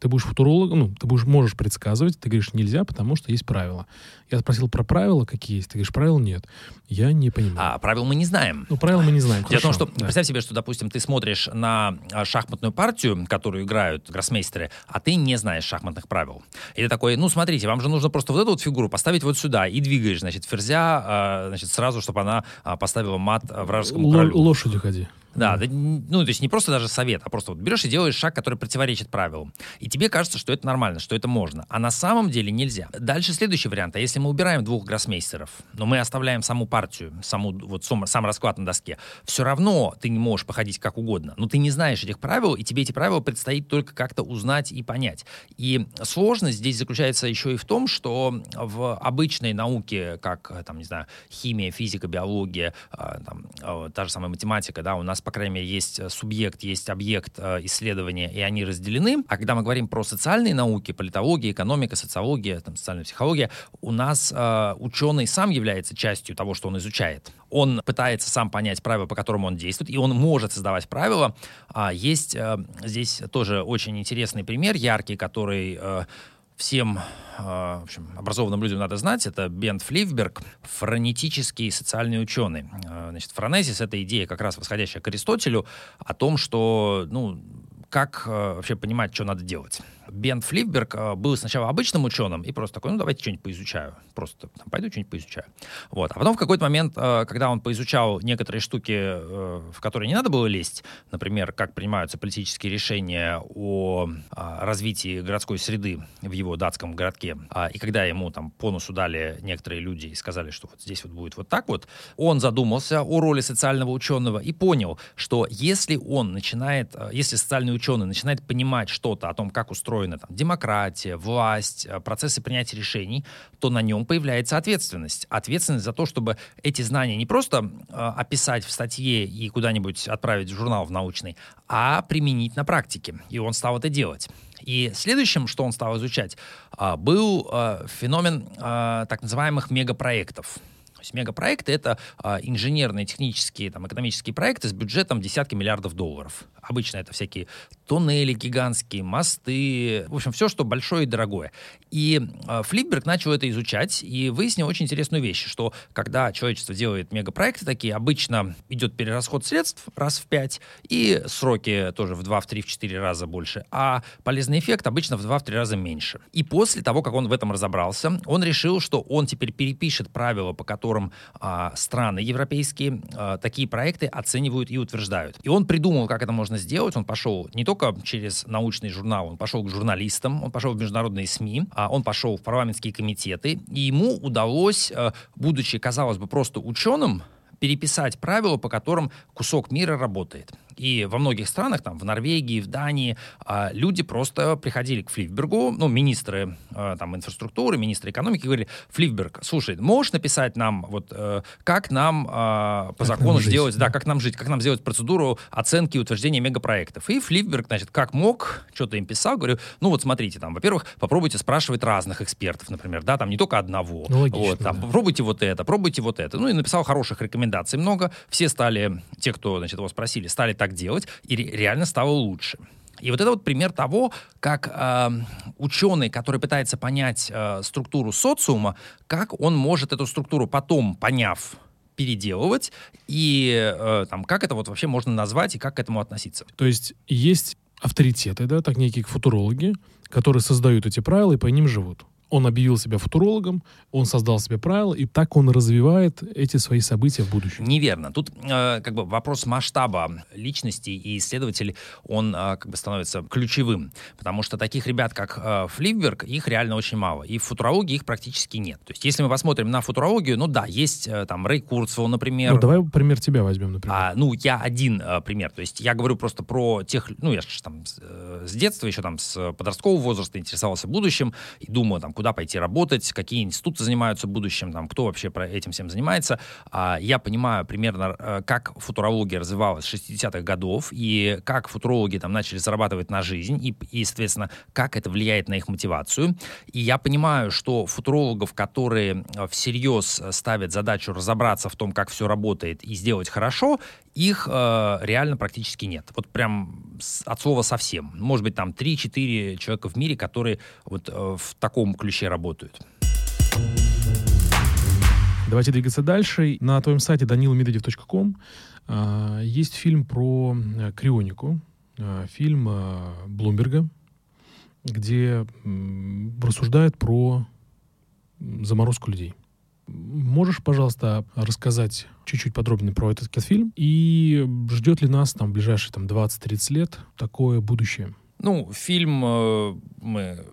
ты будешь футурологом, ну, ты будешь, можешь предсказывать, ты говоришь, нельзя, потому что есть правила. Я спросил про правила, какие есть, ты говоришь, правил нет. Я не понимаю. А правил мы не знаем. Ну, правил мы не знаем. Дело в том, что, да. представь себе, что, допустим, ты смотришь на а, шахматную партию, которую играют гроссмейстеры, а ты не знаешь шахматных правил. И ты такой, ну, смотрите, вам же нужно просто вот эту вот фигуру поставить вот сюда, и двигаешь, значит, ферзя, а, значит, сразу, чтобы она а, поставила мат вражескому королю. Лошадью ходи. Да, да, ну, то есть не просто даже совет, а просто вот берешь и делаешь шаг, который противоречит правилам. И тебе кажется, что это нормально, что это можно. А на самом деле нельзя. Дальше следующий вариант. А если мы убираем двух гроссмейстеров, но мы оставляем саму партию, саму, вот сам, сам расклад на доске, все равно ты не можешь походить как угодно. Но ты не знаешь этих правил, и тебе эти правила предстоит только как-то узнать и понять. И сложность здесь заключается еще и в том, что в обычной науке, как, там, не знаю, химия, физика, биология, а, там, а, та же самая математика, да, у нас, по крайней мере, есть субъект, есть объект а, исследования, и они разделены. А когда мы говорим про социальные науки, политология, экономика, социология, там, социальная психология, у нас ученый сам является частью того, что он изучает. Он пытается сам понять правила, по которым он действует, и он может создавать правила. Есть здесь тоже очень интересный пример, яркий, который всем в общем, образованным людям надо знать, это Бент Флифберг, фронетический социальный ученый. Значит, фронезис — это идея, как раз восходящая к Аристотелю, о том, что ну, как вообще понимать, что надо делать. Бен Флипберг э, был сначала обычным ученым и просто такой, ну, давайте что-нибудь поизучаю. Просто там, пойду что-нибудь поизучаю. Вот. А потом в какой-то момент, э, когда он поизучал некоторые штуки, э, в которые не надо было лезть, например, как принимаются политические решения о развитии городской среды в его датском городке, а, и когда ему там по носу дали некоторые люди и сказали, что вот здесь вот будет вот так вот, он задумался о роли социального ученого и понял, что если он начинает, если социальный ученый начинает понимать что-то о том, как устроен устроена там, демократия, власть, э, процессы принятия решений, то на нем появляется ответственность. Ответственность за то, чтобы эти знания не просто э, описать в статье и куда-нибудь отправить в журнал в научный, а применить на практике. И он стал это делать. И следующим, что он стал изучать, э, был э, феномен э, так называемых мегапроектов есть мегапроекты — это а, инженерные, технические, там, экономические проекты с бюджетом десятки миллиардов долларов. Обычно это всякие туннели гигантские, мосты, в общем, все, что большое и дорогое. И э, Флипберг начал это изучать и выяснил очень интересную вещь, что когда человечество делает мегапроекты такие, обычно идет перерасход средств раз в пять, и сроки тоже в два, в три, в четыре раза больше, а полезный эффект обычно в два, в три раза меньше. И после того, как он в этом разобрался, он решил, что он теперь перепишет правила, по которым э, страны европейские э, такие проекты оценивают и утверждают. И он придумал, как это можно сделать. Он пошел не только через научный журнал, он пошел к журналистам, он пошел в международные СМИ, а он пошел в парламентские комитеты, и ему удалось, э, будучи, казалось бы, просто ученым, переписать правила, по которым кусок мира работает. И во многих странах, там, в Норвегии, в Дании, а, люди просто приходили к Флифбергу, ну, министры а, там, инфраструктуры, министры экономики, говорили, Флифберг, слушай, можешь написать нам, вот, э, как нам а, по как закону сделать, жить, да, да, как нам жить, как нам сделать процедуру оценки и утверждения мегапроектов. И Флифберг, значит, как мог, что-то им писал, говорю, ну, вот смотрите, там, во-первых, попробуйте спрашивать разных экспертов, например, да, там, не только одного. Ну, логично, вот, там, да. попробуйте вот это, пробуйте вот это. Ну, и написал хороших рекомендаций много. Все стали, те, кто, значит, его спросили, стали так делать, и реально стало лучше. И вот это вот пример того, как э, ученый, который пытается понять э, структуру социума, как он может эту структуру потом, поняв, переделывать, и э, там, как это вот вообще можно назвать и как к этому относиться. То есть есть авторитеты, да, так некие футурологи, которые создают эти правила и по ним живут он объявил себя футурологом, он создал себе правила, и так он развивает эти свои события в будущем. Неверно. Тут э, как бы вопрос масштаба личности и исследователей, он э, как бы становится ключевым, потому что таких ребят, как э, Флипберг, их реально очень мало, и в футурологии их практически нет. То есть если мы посмотрим на футурологию, ну да, есть э, там Рэй Курцвелл, например. Ну давай пример тебя возьмем, например. А, ну я один э, пример, то есть я говорю просто про тех, ну я же там э, с детства, еще там с подросткового возраста интересовался будущим и думаю там, куда куда пойти работать, какие институты занимаются будущим, там, кто вообще про этим всем занимается. А, я понимаю примерно, э, как футурология развивалась с 60-х годов, и как футурологи там начали зарабатывать на жизнь, и, и, соответственно, как это влияет на их мотивацию. И я понимаю, что футурологов, которые э, всерьез ставят задачу разобраться в том, как все работает, и сделать хорошо, их э, реально практически нет. Вот прям от слова совсем. Может быть, там 3-4 человека в мире, которые вот э, в таком ключе работают. Давайте двигаться дальше. На твоем сайте danilomedvedev.com э, есть фильм про э, крионику, э, фильм э, Блумберга, где рассуждает про заморозку людей. Можешь, пожалуйста, рассказать чуть-чуть подробнее про этот фильм? И ждет ли нас там в ближайшие там, 20-30 лет такое будущее? Ну, фильм э, мы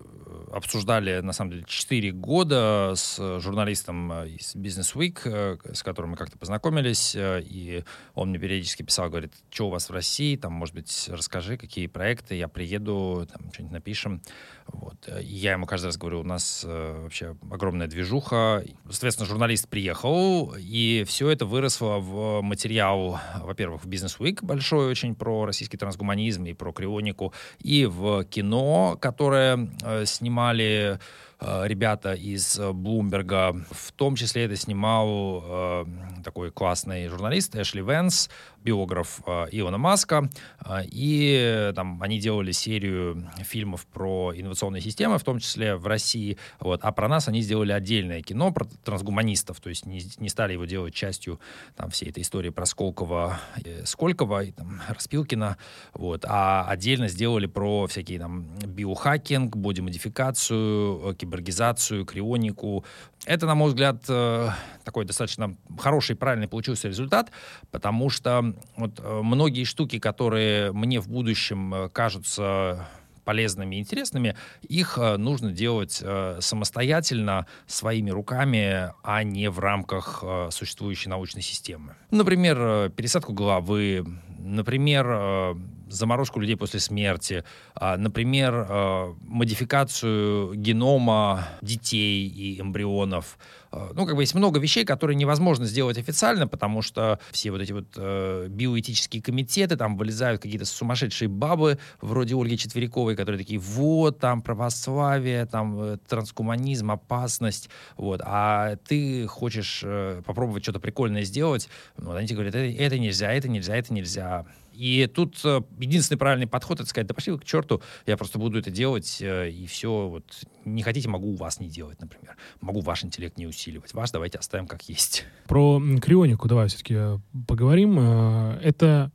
обсуждали, на самом деле, 4 года с журналистом э, из Business Week, э, с которым мы как-то познакомились, э, и он мне периодически писал, говорит, что у вас в России, там, может быть, расскажи, какие проекты, я приеду, там, что-нибудь напишем. Вот. И я ему каждый раз говорю, у нас вообще огромная движуха. Соответственно, журналист приехал, и все это выросло в материал, во-первых, в Business Week большой очень про российский трансгуманизм и про крионику, и в кино, которое снимал снимали э, ребята из Блумберга. В том числе это снимал э, такой классный журналист Эшли Венс биограф э, Илона Маска, э, и там они делали серию фильмов про инновационные системы, в том числе в России, вот, а про нас они сделали отдельное кино про трансгуманистов, то есть не, не стали его делать частью там, всей этой истории про Сколково, э, Сколково и там, Распилкина, вот, а отдельно сделали про всякие там биохакинг, бодимодификацию, кибергизацию, крионику, это, на мой взгляд, э, такой достаточно хороший, правильный получился результат, потому что вот э, многие штуки, которые мне в будущем э, кажутся полезными и интересными, их нужно делать самостоятельно, своими руками, а не в рамках существующей научной системы. Например, пересадку головы, например, заморозку людей после смерти, а, например, а, модификацию генома детей и эмбрионов. А, ну, как бы есть много вещей, которые невозможно сделать официально, потому что все вот эти вот э, биоэтические комитеты, там вылезают какие-то сумасшедшие бабы, вроде Ольги Четвериковой, которые такие, вот, там православие, там э, транскуманизм, опасность, вот, а ты хочешь э, попробовать что-то прикольное сделать, вот, они тебе говорят, это, это нельзя, это нельзя, это нельзя. И тут э, единственный правильный подход это сказать, да пошли вы к черту, я просто буду это делать, э, и все, вот не хотите, могу у вас не делать, например. Могу ваш интеллект не усиливать. Ваш давайте оставим как есть. Про крионику давай все-таки э, поговорим. Это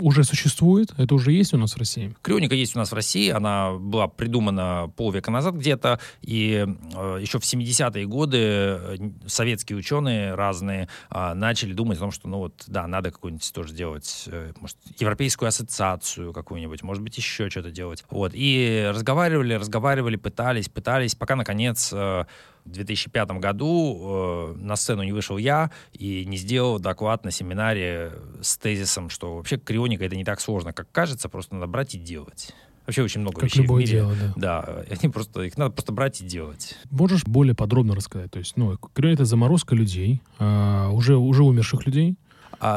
уже существует? Это уже есть у нас в России? Крионика есть у нас в России. Она была придумана полвека назад где-то. И э, еще в 70-е годы э, советские ученые разные э, начали думать о том, что, ну вот, да, надо какую-нибудь тоже делать, э, может, европейскую ассоциацию какую-нибудь, может быть, еще что-то делать. Вот. И разговаривали, разговаривали, пытались, пытались, пока, наконец, э, в 2005 году э, на сцену не вышел я и не сделал доклад на семинаре с тезисом, что вообще крионика это не так сложно, как кажется, просто надо брать и делать. Вообще очень много как вещей любое в мире. Дело, да. да, они просто, их надо просто брать и делать. Можешь более подробно рассказать? То есть, ну, крионика это заморозка людей, а, уже, уже умерших людей,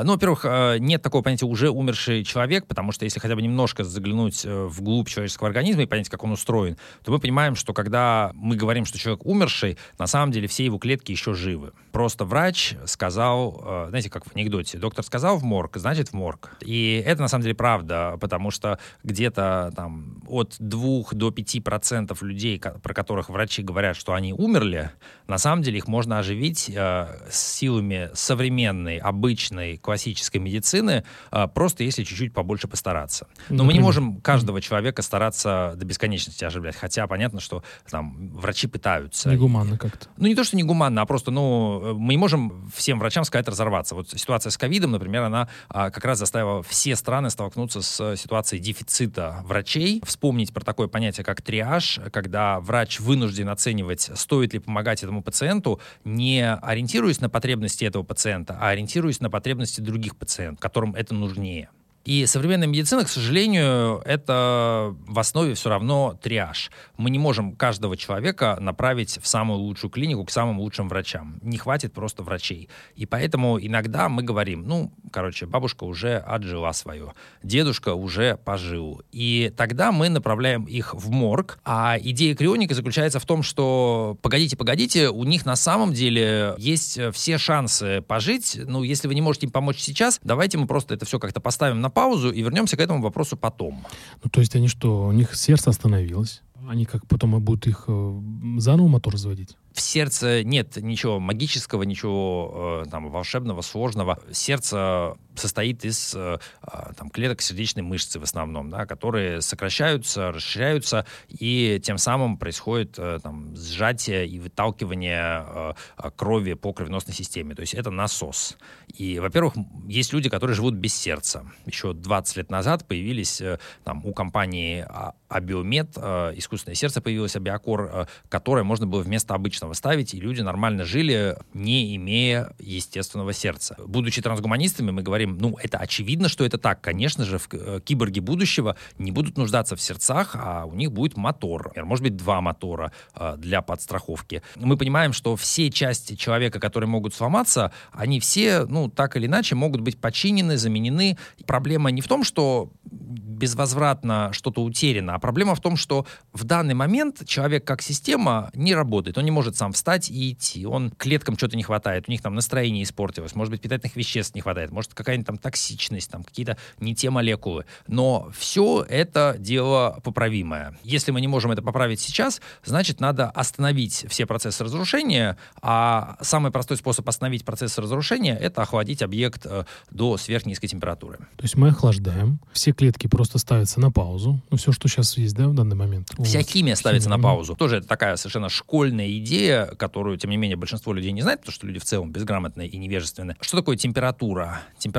ну, во-первых, а, нет такого понятия уже умерший человек, потому что если хотя бы немножко заглянуть э, вглубь человеческого организма и понять, как он устроен, то мы понимаем, что когда мы говорим, что человек умерший, на самом деле все его клетки еще живы. Просто врач сказал, э, знаете, как в анекдоте, доктор сказал в морг, значит в морг. И это на самом деле правда, потому что где-то там от 2 до 5 процентов людей, про которых врачи говорят, что они умерли, на самом деле их можно оживить э, силами современной, обычной современной классической медицины, а, просто если чуть-чуть побольше постараться. Но Например? мы не можем каждого человека стараться до бесконечности оживлять, хотя понятно, что там врачи пытаются. Негуманно как-то. Ну, не то, что негуманно, а просто, ну, мы не можем всем врачам сказать разорваться. Вот ситуация с ковидом, например, она а, как раз заставила все страны столкнуться с ситуацией дефицита врачей, вспомнить про такое понятие, как триаж, когда врач вынужден оценивать, стоит ли помогать этому пациенту, не ориентируясь на потребности этого пациента, а ориентируясь на потребности потребности других пациентов, которым это нужнее. И современная медицина, к сожалению, это в основе все равно триаж. Мы не можем каждого человека направить в самую лучшую клинику к самым лучшим врачам. Не хватит просто врачей. И поэтому иногда мы говорим, ну, короче, бабушка уже отжила свое, дедушка уже пожил. И тогда мы направляем их в морг. А идея крионика заключается в том, что погодите, погодите, у них на самом деле есть все шансы пожить. Ну, если вы не можете им помочь сейчас, давайте мы просто это все как-то поставим на на паузу и вернемся к этому вопросу потом. Ну, то есть они что, у них сердце остановилось? Они как потом будут их э, заново мотор заводить? В сердце нет ничего магического, ничего э, там волшебного, сложного. Сердце состоит из там, клеток сердечной мышцы в основном, да, которые сокращаются, расширяются, и тем самым происходит там, сжатие и выталкивание крови по кровеносной системе. То есть это насос. И, во-первых, есть люди, которые живут без сердца. Еще 20 лет назад появились там, у компании Абиомед, искусственное сердце появилось, Абиокор, которое можно было вместо обычного ставить, и люди нормально жили, не имея естественного сердца. Будучи трансгуманистами, мы говорим, ну, это очевидно, что это так. Конечно же, в э, киборги будущего не будут нуждаться в сердцах, а у них будет мотор. Может быть, два мотора э, для подстраховки. Мы понимаем, что все части человека, которые могут сломаться, они все, ну, так или иначе, могут быть починены, заменены. Проблема не в том, что безвозвратно что-то утеряно, а проблема в том, что в данный момент человек как система не работает. Он не может сам встать и идти. Он клеткам что-то не хватает, у них там настроение испортилось, может быть, питательных веществ не хватает, может, какая-нибудь там токсичность, там какие-то не те молекулы. Но все это дело поправимое. Если мы не можем это поправить сейчас, значит, надо остановить все процессы разрушения, а самый простой способ остановить процесс разрушения — это охладить объект э, до сверхнизкой температуры. То есть мы охлаждаем, все клетки просто ставятся на паузу, ну, все, что сейчас есть, да, в данный момент. Вся химия ставится химия. на паузу. Тоже это такая совершенно школьная идея, которую, тем не менее, большинство людей не знает, потому что люди в целом безграмотные и невежественные. Что такое температура? Температура —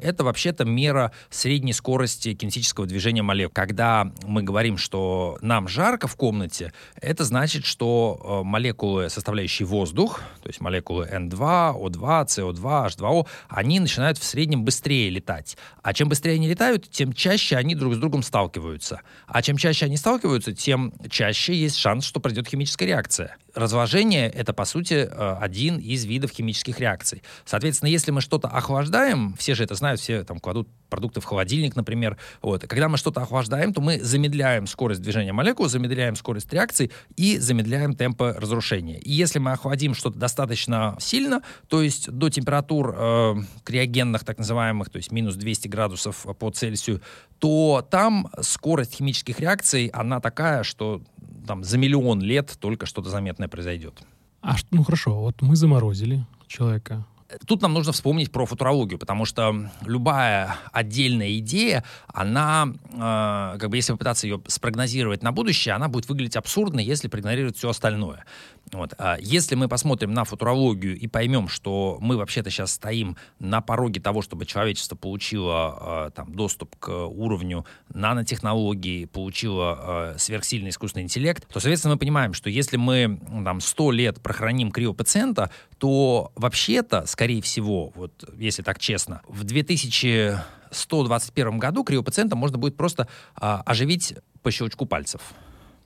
это вообще-то мера средней скорости кинетического движения молекул. Когда мы говорим, что нам жарко в комнате, это значит, что э, молекулы, составляющие воздух, то есть молекулы N2, O2, CO2, H2O, они начинают в среднем быстрее летать. А чем быстрее они летают, тем чаще они друг с другом сталкиваются. А чем чаще они сталкиваются, тем чаще есть шанс, что пройдет химическая реакция. Разложение — это, по сути, э, один из видов химических реакций. Соответственно, если мы что-то охлаждаем, все же это знают, все там кладут продукты в холодильник, например. Вот. Когда мы что-то охлаждаем, то мы замедляем скорость движения молекул, замедляем скорость реакции и замедляем темпы разрушения. И если мы охладим что-то достаточно сильно, то есть до температур э, криогенных, так называемых, то есть минус 200 градусов по Цельсию, то там скорость химических реакций, она такая, что там за миллион лет только что-то заметное произойдет. А ну хорошо, вот мы заморозили человека, Тут нам нужно вспомнить про футурологию, потому что любая отдельная идея, она, э, как бы если попытаться ее спрогнозировать на будущее, она будет выглядеть абсурдно, если проигнорировать все остальное. Вот. А если мы посмотрим на футурологию и поймем, что мы вообще-то сейчас стоим на пороге того, чтобы человечество получило э, там, доступ к уровню нанотехнологий, получило э, сверхсильный искусственный интеллект, то, соответственно, мы понимаем, что если мы там, 100 лет прохраним криопациента, то вообще-то, скорее всего, вот если так честно, в 2121 году криопациента можно будет просто э, оживить по щелчку пальцев.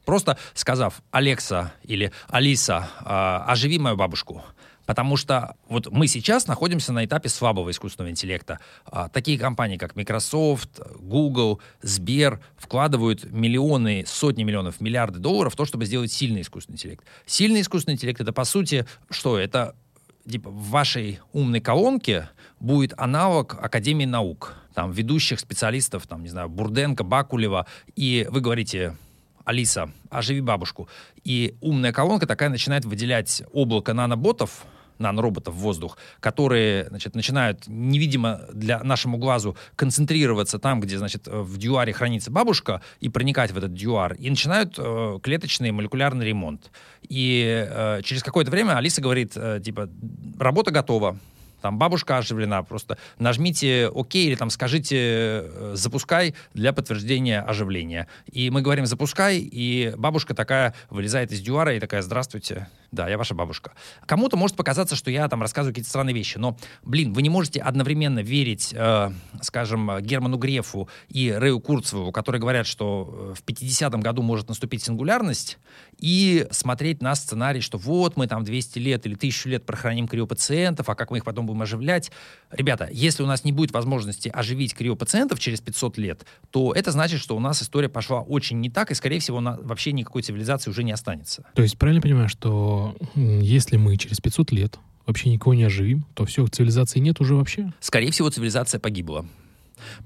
Просто сказав «Алекса» или «Алиса, э, оживи мою бабушку», Потому что вот мы сейчас находимся на этапе слабого искусственного интеллекта. А, такие компании, как Microsoft, Google, Сбер вкладывают миллионы, сотни миллионов, миллиарды долларов в то, чтобы сделать сильный искусственный интеллект. Сильный искусственный интеллект — это, по сути, что? Это типа, в вашей умной колонке будет аналог Академии наук. Там ведущих специалистов, там, не знаю, Бурденко, Бакулева. И вы говорите, Алиса, оживи бабушку. И умная колонка такая начинает выделять облако наноботов, нанороботов в воздух, которые значит, начинают невидимо для нашему глазу концентрироваться там, где значит, в дюаре хранится бабушка, и проникать в этот дюар, и начинают э, клеточный молекулярный ремонт. И э, через какое-то время Алиса говорит, э, типа, работа готова, там бабушка оживлена, просто нажмите ОК или там скажите э, запускай для подтверждения оживления. И мы говорим запускай, и бабушка такая вылезает из дюара и такая здравствуйте, да, я ваша бабушка. Кому-то может показаться, что я там рассказываю какие-то странные вещи, но, блин, вы не можете одновременно верить, э, скажем, Герману Грефу и Рэю Курцеву, которые говорят, что э, в 50-м году может наступить сингулярность, и смотреть на сценарий, что вот мы там 200 лет или 1000 лет прохраним криопациентов, а как мы их потом будем оживлять. Ребята, если у нас не будет возможности оживить криопациентов через 500 лет, то это значит, что у нас история пошла очень не так, и, скорее всего, вообще никакой цивилизации уже не останется. То есть правильно понимаю, что если мы через 500 лет вообще никого не оживим, то все, цивилизации нет уже вообще? Скорее всего, цивилизация погибла.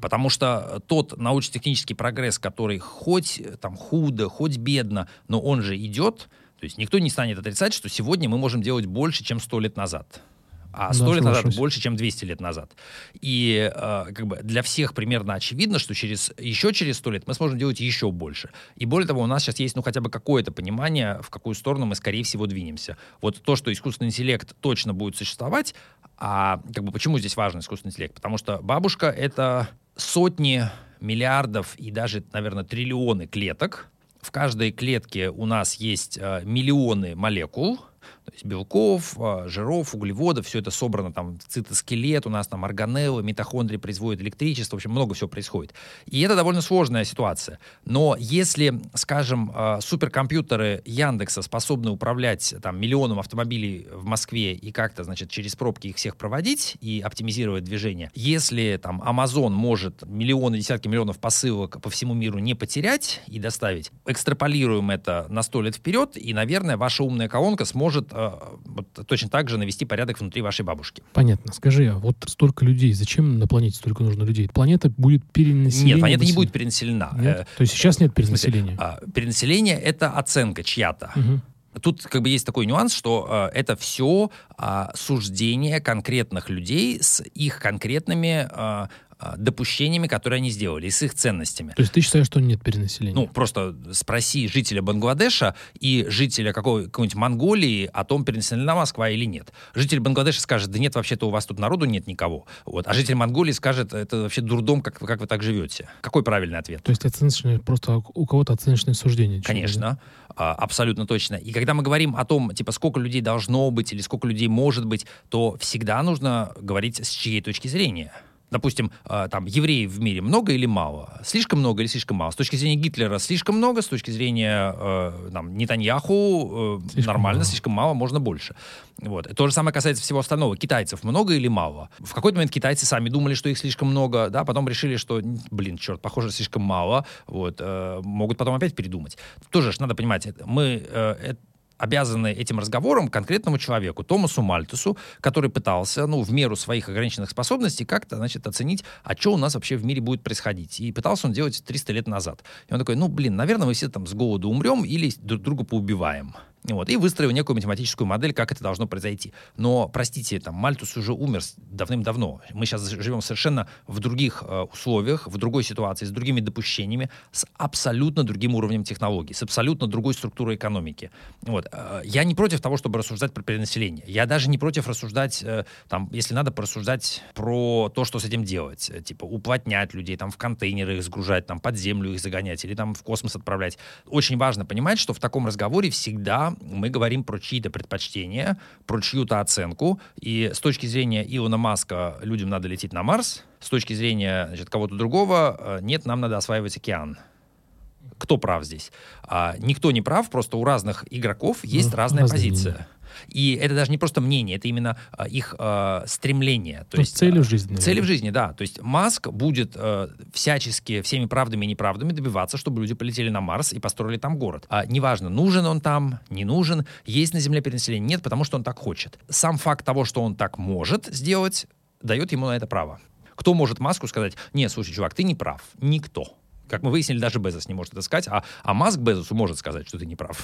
Потому что тот научно-технический прогресс, который хоть там худо, хоть бедно, но он же идет, то есть никто не станет отрицать, что сегодня мы можем делать больше, чем сто лет назад а 100 лет назад больше, чем 200 лет назад. И э, как бы для всех примерно очевидно, что через, еще через 100 лет мы сможем делать еще больше. И более того, у нас сейчас есть ну хотя бы какое-то понимание, в какую сторону мы, скорее всего, двинемся. Вот то, что искусственный интеллект точно будет существовать, а как бы почему здесь важен искусственный интеллект? Потому что бабушка — это сотни миллиардов и даже, наверное, триллионы клеток. В каждой клетке у нас есть э, миллионы молекул, то есть белков, а, жиров, углеводов, все это собрано там в цитоскелет, у нас там органеллы, митохондрии производят электричество, в общем, много всего происходит. И это довольно сложная ситуация. Но если, скажем, а, суперкомпьютеры Яндекса способны управлять там миллионом автомобилей в Москве и как-то, значит, через пробки их всех проводить и оптимизировать движение, если там Amazon может миллионы, десятки миллионов посылок по всему миру не потерять и доставить, экстраполируем это на сто лет вперед, и, наверное, ваша умная колонка сможет вот, точно так же навести порядок внутри вашей бабушки. Понятно. Скажи, а вот столько людей, зачем на планете столько нужно людей? Планета будет перенаселена? Нет, планета не будет перенаселена. Нет? Э, То есть сейчас нет перенаселения? Смысле, а, перенаселение — это оценка чья-то. Угу. Тут как бы есть такой нюанс, что э, это все э, суждение конкретных людей с их конкретными э, а, допущениями, которые они сделали, и с их ценностями. То есть ты считаешь, что нет перенаселения? Ну, просто спроси жителя Бангладеша и жителя какой, какой-нибудь Монголии о том, перенаселена Москва или нет. Житель Бангладеша скажет, да нет, вообще-то у вас тут народу нет никого. Вот. А житель Монголии скажет, это вообще дурдом, как, как вы так живете. Какой правильный ответ? То есть оценочное, просто у кого-то оценочное суждение. Конечно, а, абсолютно точно. И когда мы говорим о том, типа, сколько людей должно быть или сколько людей может быть, то всегда нужно говорить с чьей точки зрения. Допустим, э, там, евреев в мире много или мало? Слишком много или слишком мало? С точки зрения Гитлера слишком много, с точки зрения э, там, Нетаньяху э, слишком нормально, мало. слишком мало, можно больше. Вот. То же самое касается всего остального. Китайцев много или мало? В какой-то момент китайцы сами думали, что их слишком много, да, потом решили, что, блин, черт, похоже, слишком мало. Вот. Могут потом опять передумать. Тоже ж надо понимать, мы... Обязаны этим разговором конкретному человеку, Томасу Мальтусу, который пытался, ну, в меру своих ограниченных способностей как-то, значит, оценить, а что у нас вообще в мире будет происходить. И пытался он делать 300 лет назад. И он такой, ну, блин, наверное, мы все там с голоду умрем или друг друга поубиваем. Вот, и выстроил некую математическую модель, как это должно произойти. Но, простите, там, Мальтус уже умер давным-давно. Мы сейчас живем совершенно в других э, условиях, в другой ситуации, с другими допущениями, с абсолютно другим уровнем технологий, с абсолютно другой структурой экономики. Вот. Э, я не против того, чтобы рассуждать про перенаселение. Я даже не против рассуждать, э, там, если надо, порассуждать про то, что с этим делать. Э, типа уплотнять людей, там, в контейнеры их сгружать, там, под землю их загонять или там в космос отправлять. Очень важно понимать, что в таком разговоре всегда мы говорим про чьи-то предпочтения, про чью-то оценку. И с точки зрения Илона Маска людям надо лететь на Марс, с точки зрения значит, кого-то другого э, нет, нам надо осваивать океан. Кто прав здесь? А, никто не прав, просто у разных игроков есть ну, разная позиция. Мнения. И это даже не просто мнение, это именно а, их а, стремление. То, то есть цели в жизни. Наверное. Цели в жизни, да. То есть Маск будет а, всячески всеми правдами и неправдами добиваться, чтобы люди полетели на Марс и построили там город. А, неважно, нужен он там, не нужен, есть на Земле перенаселение, нет, потому что он так хочет. Сам факт того, что он так может сделать, дает ему на это право. Кто может Маску сказать, нет, слушай, чувак, ты не прав. Никто. Как мы выяснили, даже Безос не может это сказать, а, а Маск Безосу может сказать, что ты не прав.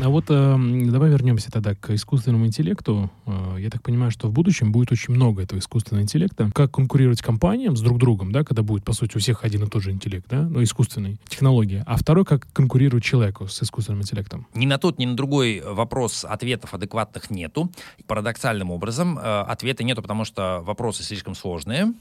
А вот э, давай вернемся тогда к искусственному интеллекту. Э, я так понимаю, что в будущем будет очень много этого искусственного интеллекта. Как конкурировать компаниям с друг другом, да, когда будет, по сути, у всех один и тот же интеллект, да, но искусственный, технология. А второй, как конкурировать человеку с искусственным интеллектом. Ни на тот, ни на другой вопрос ответов адекватных нету. Парадоксальным образом э, ответа нету, потому что вопросы слишком сложные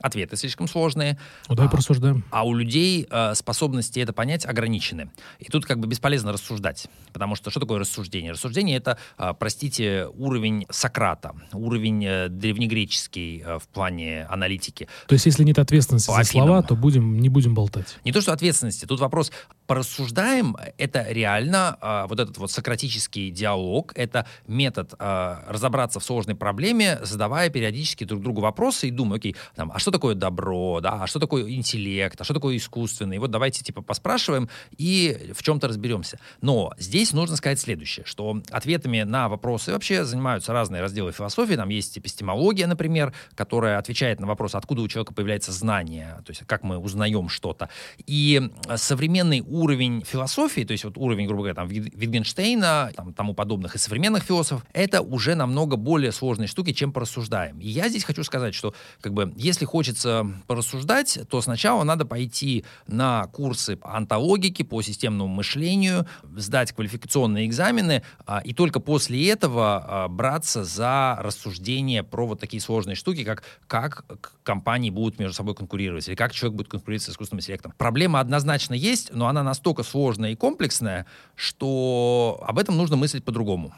ответы слишком сложные. Ну, давай а, порассуждаем. А у людей э, способности это понять ограничены. И тут как бы бесполезно рассуждать. Потому что что такое рассуждение? Рассуждение это, э, простите, уровень Сократа, уровень э, древнегреческий э, в плане аналитики. То есть если нет ответственности за слова, то будем, не будем болтать. Не то, что ответственности. Тут вопрос, порассуждаем, это реально э, вот этот вот сократический диалог, это метод э, разобраться в сложной проблеме, задавая периодически друг другу вопросы и думая, окей, там, а что что такое добро, да, а что такое интеллект, а что такое искусственный. Вот давайте типа поспрашиваем и в чем-то разберемся. Но здесь нужно сказать следующее, что ответами на вопросы вообще занимаются разные разделы философии. Там есть эпистемология, например, которая отвечает на вопрос, откуда у человека появляется знание, то есть как мы узнаем что-то. И современный уровень философии, то есть вот уровень, грубо говоря, там, Витгенштейна, там, тому подобных и современных философов, это уже намного более сложные штуки, чем порассуждаем. И я здесь хочу сказать, что как бы, если хочется порассуждать, то сначала надо пойти на курсы по антологике, по системному мышлению, сдать квалификационные экзамены, а, и только после этого а, браться за рассуждение про вот такие сложные штуки, как как компании будут между собой конкурировать, или как человек будет конкурировать с искусственным интеллектом. Проблема однозначно есть, но она настолько сложная и комплексная, что об этом нужно мыслить по-другому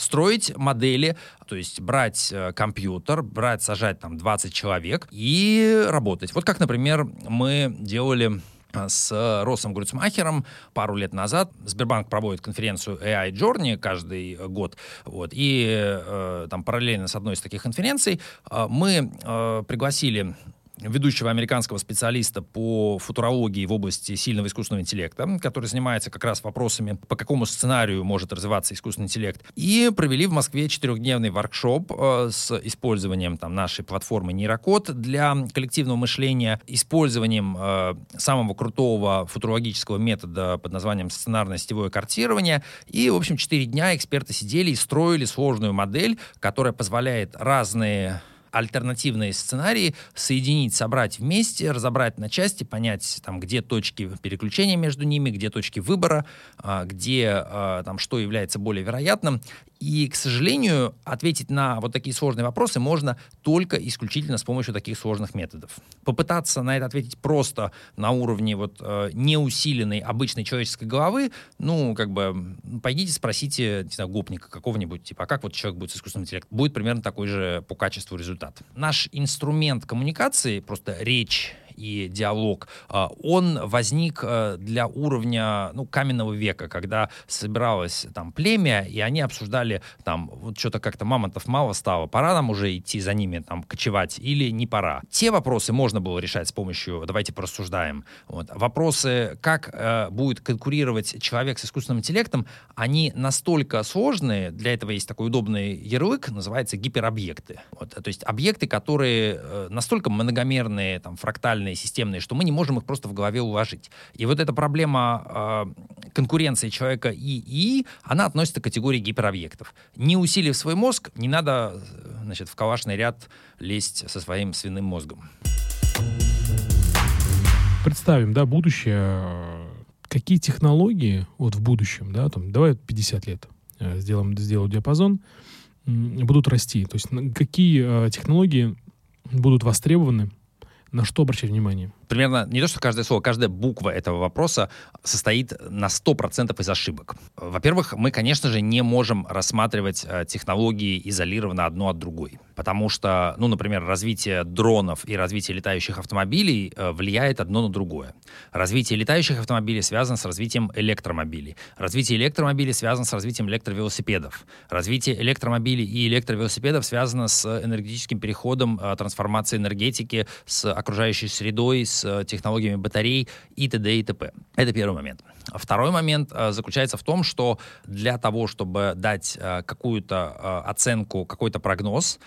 строить модели, то есть брать э, компьютер, брать, сажать там 20 человек и работать. Вот как, например, мы делали э, с Росом Грюцмахером пару лет назад. Сбербанк проводит конференцию AI Journey каждый год. Вот, и э, там параллельно с одной из таких конференций э, мы э, пригласили ведущего американского специалиста по футурологии в области сильного искусственного интеллекта, который занимается как раз вопросами, по какому сценарию может развиваться искусственный интеллект. И провели в Москве четырехдневный воркшоп э, с использованием там, нашей платформы Нейрокод для коллективного мышления, использованием э, самого крутого футурологического метода под названием сценарное сетевое картирование. И, в общем, четыре дня эксперты сидели и строили сложную модель, которая позволяет разные альтернативные сценарии соединить, собрать вместе, разобрать на части, понять, там, где точки переключения между ними, где точки выбора, а, где а, там, что является более вероятным. И, к сожалению, ответить на вот такие сложные вопросы можно только исключительно с помощью таких сложных методов. Попытаться на это ответить просто на уровне вот э, неусиленной обычной человеческой головы, ну, как бы, пойдите спросите, не знаю, гопника какого-нибудь, типа, а как вот человек будет с искусственным интеллектом? Будет примерно такой же по качеству результат. Наш инструмент коммуникации, просто речь и диалог, а, он возник э, для уровня ну, каменного века, когда собиралось там племя, и они обсуждали там, вот что-то как-то мамонтов мало стало, пора нам уже идти за ними там кочевать или не пора. Те вопросы можно было решать с помощью, давайте порассуждаем. Вот. Вопросы, как э, будет конкурировать человек с искусственным интеллектом, они настолько сложные, для этого есть такой удобный ярлык, называется гиперобъекты. Вот. То есть объекты, которые э, настолько многомерные, там, фрактальные, сложные, системные, что мы не можем их просто в голове уложить. И вот эта проблема э, конкуренции человека и ИИ, она относится к категории гиперобъектов. Не усилив свой мозг, не надо значит, в калашный ряд лезть со своим свиным мозгом. Представим, да, будущее. Какие технологии вот в будущем, да, там, давай 50 лет э, сделаем, сделаю диапазон, будут расти? То есть какие э, технологии будут востребованы на что обращать внимание? Примерно не то, что каждое слово, каждая буква этого вопроса состоит на 100% из ошибок. Во-первых, мы, конечно же, не можем рассматривать э, технологии изолированно одно от другой. Потому что, ну, например, развитие дронов и развитие летающих автомобилей э, влияет одно на другое. Развитие летающих автомобилей связано с развитием электромобилей. Развитие электромобилей связано с развитием электровелосипедов. Развитие электромобилей и электровелосипедов связано с энергетическим переходом, э, трансформацией энергетики, с окружающей средой, с Э, технологиями батарей и т.д. и т.п. Это первый момент. Второй момент э, заключается в том, что для того, чтобы дать э, какую-то оценку, какой-то прогноз,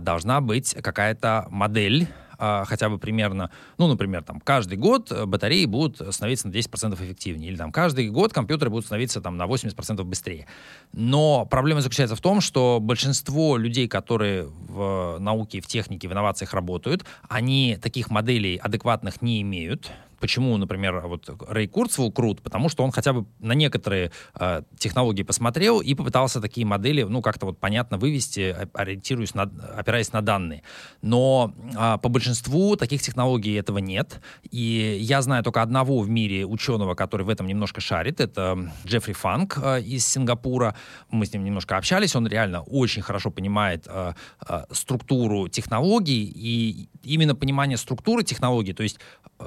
должна быть какая-то модель, а, хотя бы примерно, ну, например, там, каждый год батареи будут становиться на 10% эффективнее, или там каждый год компьютеры будут становиться там на 80% быстрее. Но проблема заключается в том, что большинство людей, которые в науке, в технике, в инновациях работают, они таких моделей адекватных не имеют, Почему, например, вот Рэй Курцвелл крут? Потому что он хотя бы на некоторые э, технологии посмотрел и попытался такие модели, ну, как-то вот понятно вывести, ориентируясь на, опираясь на данные. Но э, по большинству таких технологий этого нет. И я знаю только одного в мире ученого, который в этом немножко шарит. Это Джеффри Фанк э, из Сингапура. Мы с ним немножко общались. Он реально очень хорошо понимает э, э, структуру технологий. И именно понимание структуры технологий, то есть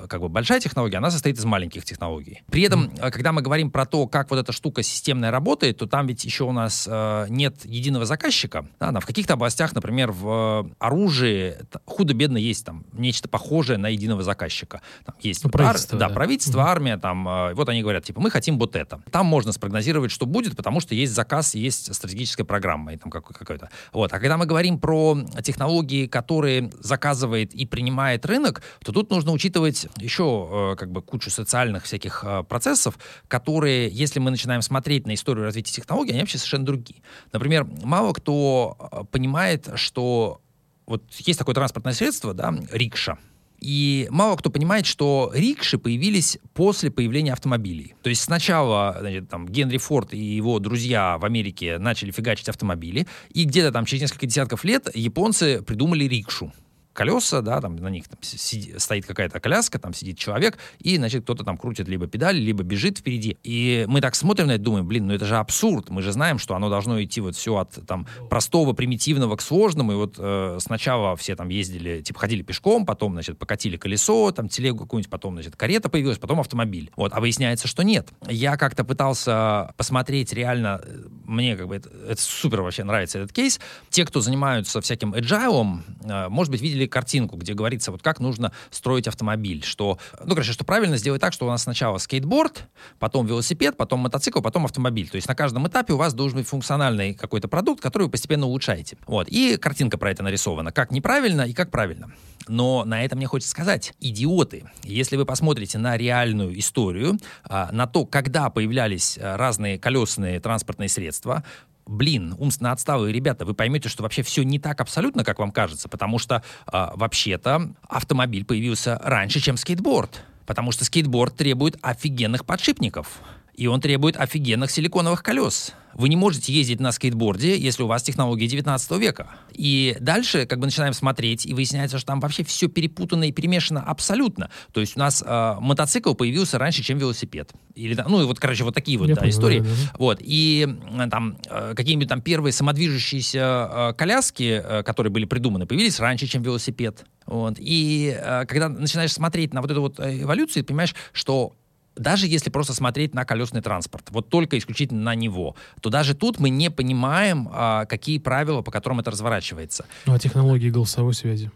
как бы большая технология, она состоит из маленьких технологий. При этом, mm. когда мы говорим про то, как вот эта штука системная работает, то там ведь еще у нас э, нет единого заказчика. Да, в каких-то областях, например, в оружии худо-бедно есть там нечто похожее на единого заказчика. Там есть ну, правительство, ар- да, да. правительство, mm. армия, там, э, вот они говорят, типа, мы хотим вот это. Там можно спрогнозировать, что будет, потому что есть заказ, есть стратегическая программа и там как, какой-то. Вот. А когда мы говорим про технологии, которые заказывает и принимает рынок, то тут нужно учитывать есть еще э, как бы кучу социальных всяких э, процессов, которые, если мы начинаем смотреть на историю развития технологий, они вообще совершенно другие. Например, мало кто э, понимает, что вот есть такое транспортное средство, да, рикша, и мало кто понимает, что рикши появились после появления автомобилей. То есть сначала значит, там, Генри Форд и его друзья в Америке начали фигачить автомобили, и где-то там через несколько десятков лет японцы придумали рикшу колеса, да, там на них там, сиди, стоит какая-то коляска, там сидит человек, и, значит, кто-то там крутит либо педали, либо бежит впереди. И мы так смотрим на это, думаем, блин, ну это же абсурд, мы же знаем, что оно должно идти вот все от там простого, примитивного к сложному, и вот э, сначала все там ездили, типа ходили пешком, потом, значит, покатили колесо, там телегу какую-нибудь, потом, значит, карета появилась, потом автомобиль. Вот, а выясняется, что нет. Я как-то пытался посмотреть реально, э, мне как бы это, это супер вообще нравится этот кейс. Те, кто занимаются всяким agile, э, может быть, видели картинку, где говорится, вот как нужно строить автомобиль, что, ну, короче, что правильно сделать так, что у нас сначала скейтборд, потом велосипед, потом мотоцикл, потом автомобиль. То есть на каждом этапе у вас должен быть функциональный какой-то продукт, который вы постепенно улучшаете. Вот. И картинка про это нарисована, как неправильно и как правильно. Но на это мне хочется сказать, идиоты, если вы посмотрите на реальную историю, а, на то, когда появлялись а, разные колесные транспортные средства, блин, умственно отсталые ребята, вы поймете, что вообще все не так абсолютно, как вам кажется, потому что э, вообще-то автомобиль появился раньше, чем скейтборд. Потому что скейтборд требует офигенных подшипников. И он требует офигенных силиконовых колес. Вы не можете ездить на скейтборде, если у вас технологии 19 века. И дальше как бы начинаем смотреть, и выясняется, что там вообще все перепутано и перемешано абсолютно. То есть у нас э, мотоцикл появился раньше, чем велосипед. Или, ну, и вот, короче, вот такие вот да, истории. Да, да. Вот. И там э, какие-нибудь там первые самодвижущиеся э, коляски, э, которые были придуманы, появились раньше, чем велосипед. Вот. И э, когда начинаешь смотреть на вот эту вот э, эволюцию, ты понимаешь, что даже если просто смотреть на колесный транспорт, вот только исключительно на него, то даже тут мы не понимаем, а, какие правила, по которым это разворачивается. Ну, а технологии голосовой связи?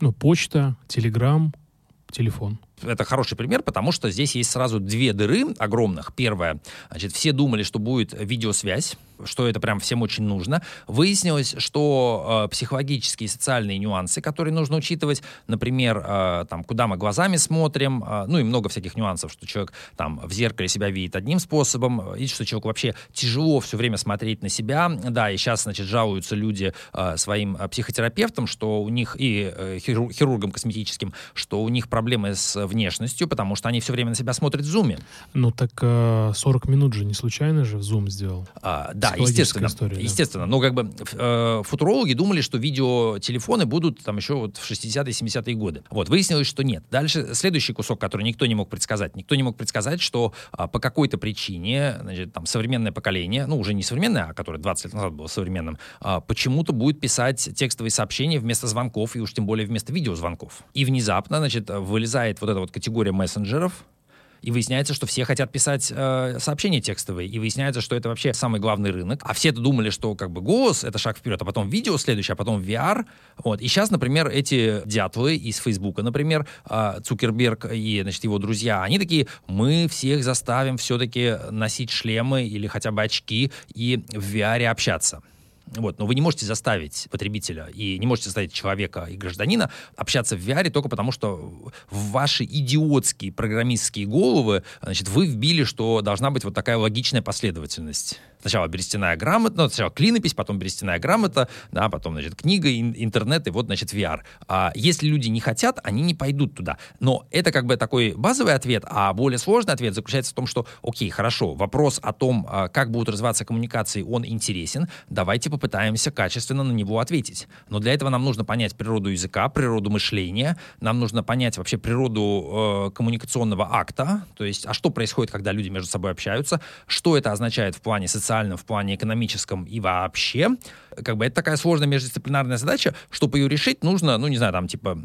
Ну, почта, телеграм, телефон. Это хороший пример, потому что здесь есть сразу две дыры огромных. Первая, значит, все думали, что будет видеосвязь, что это прям всем очень нужно. Выяснилось, что э, психологические и социальные нюансы, которые нужно учитывать, например, э, там, куда мы глазами смотрим, э, ну и много всяких нюансов, что человек там в зеркале себя видит одним способом, и что человеку вообще тяжело все время смотреть на себя, да, и сейчас, значит, жалуются люди э, своим э, психотерапевтам, что у них, и э, хирургам косметическим, что у них проблемы с внешностью, потому что они все время на себя смотрят в зуме. Ну так э, 40 минут же не случайно же в зум сделал. А, да, естественно. История, естественно. Да. Но как бы э, футурологи думали, что видеотелефоны будут там еще вот в 60-е, 70-е годы. Вот, выяснилось, что нет. Дальше следующий кусок, который никто не мог предсказать. Никто не мог предсказать, что а, по какой-то причине, значит, там, современное поколение, ну, уже не современное, а которое 20 лет назад было современным, а, почему-то будет писать текстовые сообщения вместо звонков, и уж тем более вместо видеозвонков. И внезапно, значит, вылезает вот эта вот категория мессенджеров, и выясняется, что все хотят писать э, сообщения текстовые, и выясняется, что это вообще самый главный рынок. А все-то думали, что как бы голос — это шаг вперед, а потом видео следующее, а потом VR. Вот. И сейчас, например, эти дятлы из Фейсбука, например, э, Цукерберг и, значит, его друзья, они такие, мы всех заставим все-таки носить шлемы или хотя бы очки и в VR общаться. Вот. Но вы не можете заставить потребителя и не можете заставить человека и гражданина общаться в VR только потому, что в ваши идиотские программистские головы значит, вы вбили, что должна быть вот такая логичная последовательность. Сначала берестяная грамота, ну, сначала клинопись, потом берестяная грамота, да, потом, значит, книга, интернет и вот, значит, VR. А если люди не хотят, они не пойдут туда. Но это как бы такой базовый ответ, а более сложный ответ заключается в том, что, окей, хорошо, вопрос о том, а, как будут развиваться коммуникации, он интересен, давайте попытаемся качественно на него ответить. Но для этого нам нужно понять природу языка, природу мышления, нам нужно понять вообще природу э, коммуникационного акта, то есть, а что происходит, когда люди между собой общаются, что это означает в плане социального социальном, в плане экономическом и вообще. Как бы это такая сложная междисциплинарная задача, чтобы ее решить, нужно, ну, не знаю, там, типа,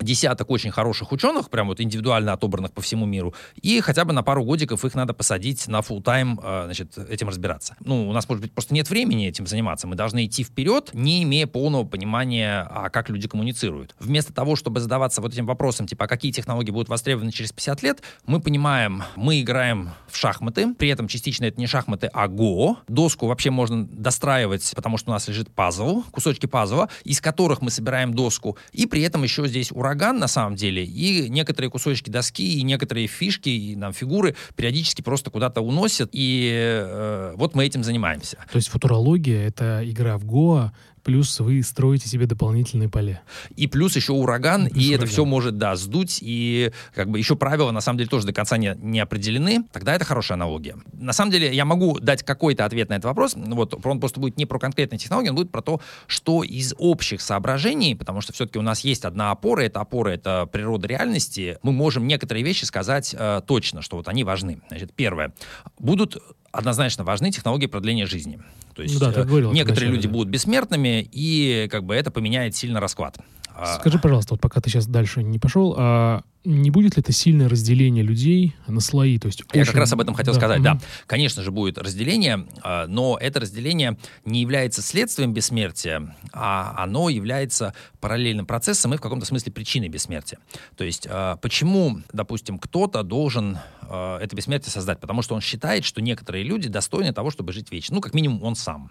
десяток очень хороших ученых, прям вот индивидуально отобранных по всему миру, и хотя бы на пару годиков их надо посадить на full тайм э, значит, этим разбираться. Ну, у нас, может быть, просто нет времени этим заниматься. Мы должны идти вперед, не имея полного понимания, а как люди коммуницируют. Вместо того, чтобы задаваться вот этим вопросом, типа, а какие технологии будут востребованы через 50 лет, мы понимаем, мы играем в шахматы, при этом частично это не шахматы, а го. Доску вообще можно достраивать, потому что у нас лежит пазл, кусочки пазла, из которых мы собираем доску, и при этом еще здесь ураган на самом деле, и некоторые кусочки доски, и некоторые фишки, и нам фигуры периодически просто куда-то уносят, и э, вот мы этим занимаемся. То есть футурология — это игра в Гоа, плюс вы строите себе дополнительные поля. И плюс еще ураган, плюс и ураган. это все может, да, сдуть, и как бы еще правила, на самом деле, тоже до конца не, не определены, тогда это хорошая аналогия. На самом деле, я могу дать какой-то ответ на этот вопрос, вот, он просто будет не про конкретные технологии, он будет про то, что из общих соображений, потому что все-таки у нас есть одна опора, эта опора — это природа реальности, мы можем некоторые вещи сказать э, точно, что вот они важны. Значит, первое. Будут однозначно важны технологии продления жизни. То есть ну, да, говорил, некоторые люди да. будут бессмертными, и как бы это поменяет сильно расклад. А, Скажи, пожалуйста, вот пока ты сейчас дальше не пошел, а не будет ли это сильное разделение людей на слои? То есть Я очень... как раз об этом хотел да. сказать. Mm-hmm. Да, конечно же, будет разделение, а, но это разделение не является следствием бессмертия, а оно является параллельным процессом и в каком-то смысле причиной бессмертия. То есть а, почему, допустим, кто-то должен это бессмертие создать? Потому что он считает, что некоторые люди достойны того, чтобы жить вечно. Ну, как минимум, он сам.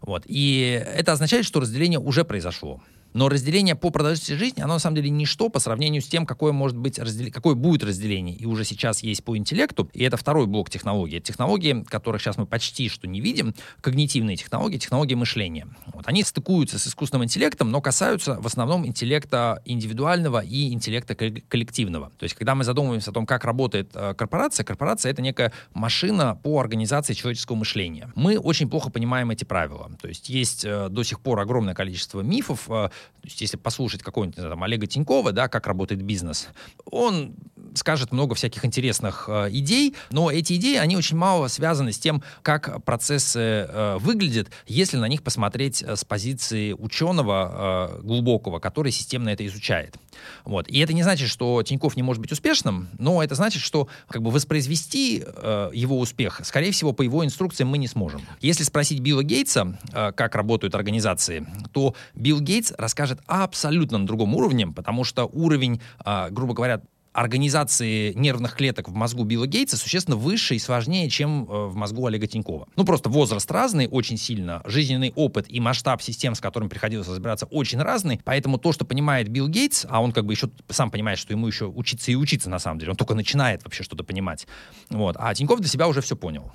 Вот. И это означает, что разделение уже произошло. Но разделение по продолжительности жизни, оно на самом деле ничто по сравнению с тем, какое может быть раздел... какое будет разделение. И уже сейчас есть по интеллекту. И это второй блок технологий. Технологии, которых сейчас мы почти что не видим, когнитивные технологии, технологии мышления. Вот они стыкуются с искусственным интеллектом, но касаются в основном интеллекта индивидуального и интеллекта коллективного. То есть, когда мы задумываемся о том, как работает э, корпорация, корпорация — это некая машина по организации человеческого мышления. Мы очень плохо понимаем эти правила. То есть, есть э, до сих пор огромное количество мифов, э, то есть, если послушать какого-нибудь там, Олега Тинькова, да, как работает бизнес, он скажет много всяких интересных э, идей, но эти идеи, они очень мало связаны с тем, как процессы э, выглядят, если на них посмотреть э, с позиции ученого э, глубокого, который системно это изучает. Вот. И это не значит, что Тиньков не может быть успешным, но это значит, что как бы воспроизвести э, его успех, скорее всего, по его инструкциям мы не сможем. Если спросить Билла Гейтса, э, как работают организации, то Билл Гейтс расскажет абсолютно на другом уровне, потому что уровень, э, грубо говоря, организации нервных клеток в мозгу Билла Гейтса существенно выше и сложнее, чем э, в мозгу Олега Тинькова. Ну, просто возраст разный очень сильно, жизненный опыт и масштаб систем, с которыми приходилось разбираться, очень разный, поэтому то, что понимает Билл Гейтс, а он как бы еще сам понимает, что ему еще учиться и учиться на самом деле, он только начинает вообще что-то понимать, вот, а Тиньков для себя уже все понял.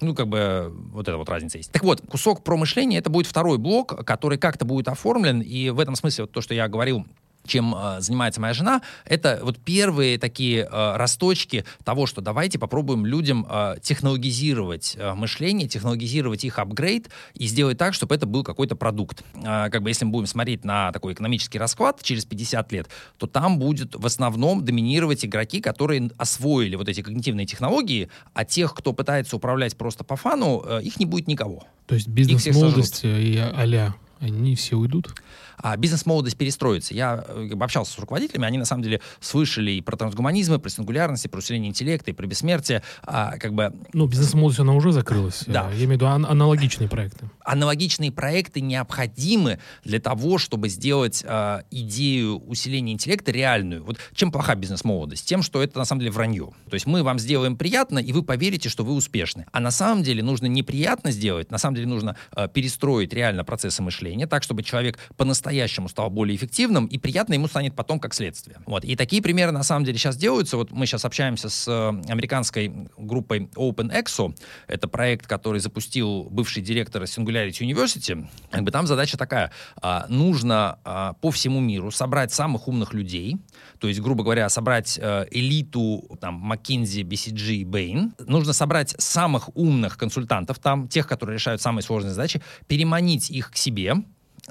Ну, как бы вот эта вот разница есть. Так вот, кусок про мышление — это будет второй блок, который как-то будет оформлен, и в этом смысле вот то, что я говорил чем э, занимается моя жена, это вот первые такие э, росточки того, что давайте попробуем людям э, технологизировать э, мышление, технологизировать их апгрейд и сделать так, чтобы это был какой-то продукт. Э, как бы если мы будем смотреть на такой экономический расклад через 50 лет, то там будет в основном доминировать игроки, которые освоили вот эти когнитивные технологии, а тех, кто пытается управлять просто по фану, э, их не будет никого. То есть бизнес-молодость и а-ля, они все уйдут? а, бизнес-молодость перестроится. Я э, общался с руководителями, они на самом деле слышали и про трансгуманизм, и про сингулярность, и про усиление интеллекта, и про бессмертие. А, как бы... Ну, бизнес-молодость, она уже закрылась. Да. Я имею в виду ан- аналогичные проекты. Аналогичные проекты необходимы для того, чтобы сделать а, идею усиления интеллекта реальную. Вот чем плоха бизнес-молодость? Тем, что это на самом деле вранье. То есть мы вам сделаем приятно, и вы поверите, что вы успешны. А на самом деле нужно неприятно сделать, на самом деле нужно а, перестроить реально процессы мышления так, чтобы человек по-настоящему по-настоящему стал более эффективным, и приятно ему станет потом как следствие. Вот. И такие примеры на самом деле сейчас делаются. Вот мы сейчас общаемся с э, американской группой OpenExo. Это проект, который запустил бывший директор Singularity University. Как бы там задача такая. А, нужно а, по всему миру собрать самых умных людей, то есть, грубо говоря, собрать э, элиту там McKinsey, BCG, Bain. Нужно собрать самых умных консультантов там, тех, которые решают самые сложные задачи, переманить их к себе,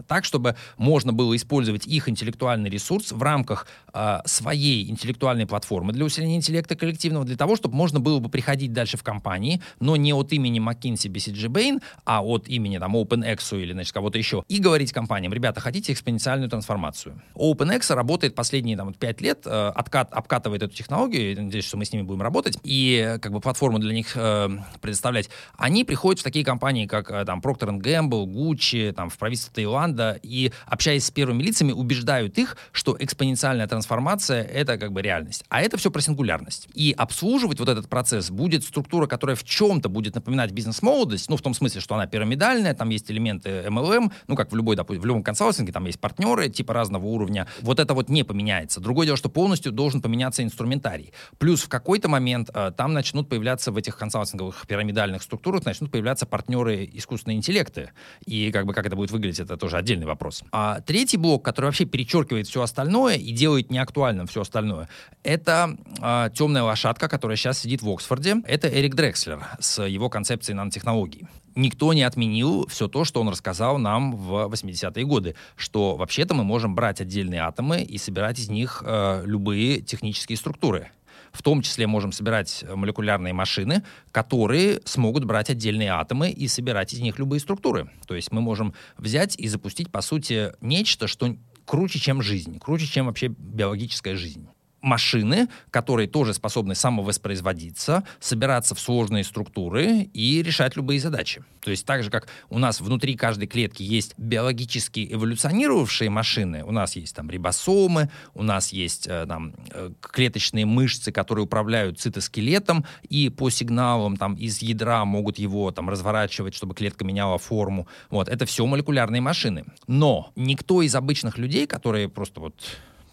так, чтобы можно было использовать их интеллектуальный ресурс в рамках э, своей интеллектуальной платформы для усиления интеллекта коллективного, для того, чтобы можно было бы приходить дальше в компании, но не от имени McKinsey, BCG Bain, а от имени там OpenX или значит, кого-то еще, и говорить компаниям, ребята, хотите экспоненциальную трансформацию? OpenX работает последние там, 5 лет, э, откат, обкатывает эту технологию, надеюсь, что мы с ними будем работать, и как бы платформу для них э, предоставлять. Они приходят в такие компании, как э, там Procter Gamble, Gucci, там в правительство Таиланда, и общаясь с первыми лицами, убеждают их, что экспоненциальная трансформация — это как бы реальность. А это все про сингулярность. И обслуживать вот этот процесс будет структура, которая в чем-то будет напоминать бизнес-молодость, ну, в том смысле, что она пирамидальная, там есть элементы MLM, ну, как в любой, допустим, в любом консалтинге, там есть партнеры типа разного уровня. Вот это вот не поменяется. Другое дело, что полностью должен поменяться инструментарий. Плюс в какой-то момент э, там начнут появляться в этих консалтинговых пирамидальных структурах, начнут появляться партнеры искусственные интеллекты. И как бы как это будет выглядеть, это тоже отдельный вопрос. А третий блок, который вообще перечеркивает все остальное и делает неактуальным все остальное, это э, темная лошадка, которая сейчас сидит в Оксфорде. Это Эрик Дрекслер с его концепцией нанотехнологий никто не отменил все то, что он рассказал нам в 80-е годы, что вообще-то мы можем брать отдельные атомы и собирать из них э, любые технические структуры. В том числе можем собирать молекулярные машины, которые смогут брать отдельные атомы и собирать из них любые структуры. То есть мы можем взять и запустить, по сути, нечто, что круче, чем жизнь, круче, чем вообще биологическая жизнь машины, которые тоже способны самовоспроизводиться, собираться в сложные структуры и решать любые задачи. То есть так же, как у нас внутри каждой клетки есть биологически эволюционировавшие машины, у нас есть там рибосомы, у нас есть э, там э, клеточные мышцы, которые управляют цитоскелетом и по сигналам там из ядра могут его там разворачивать, чтобы клетка меняла форму. Вот, это все молекулярные машины. Но никто из обычных людей, которые просто вот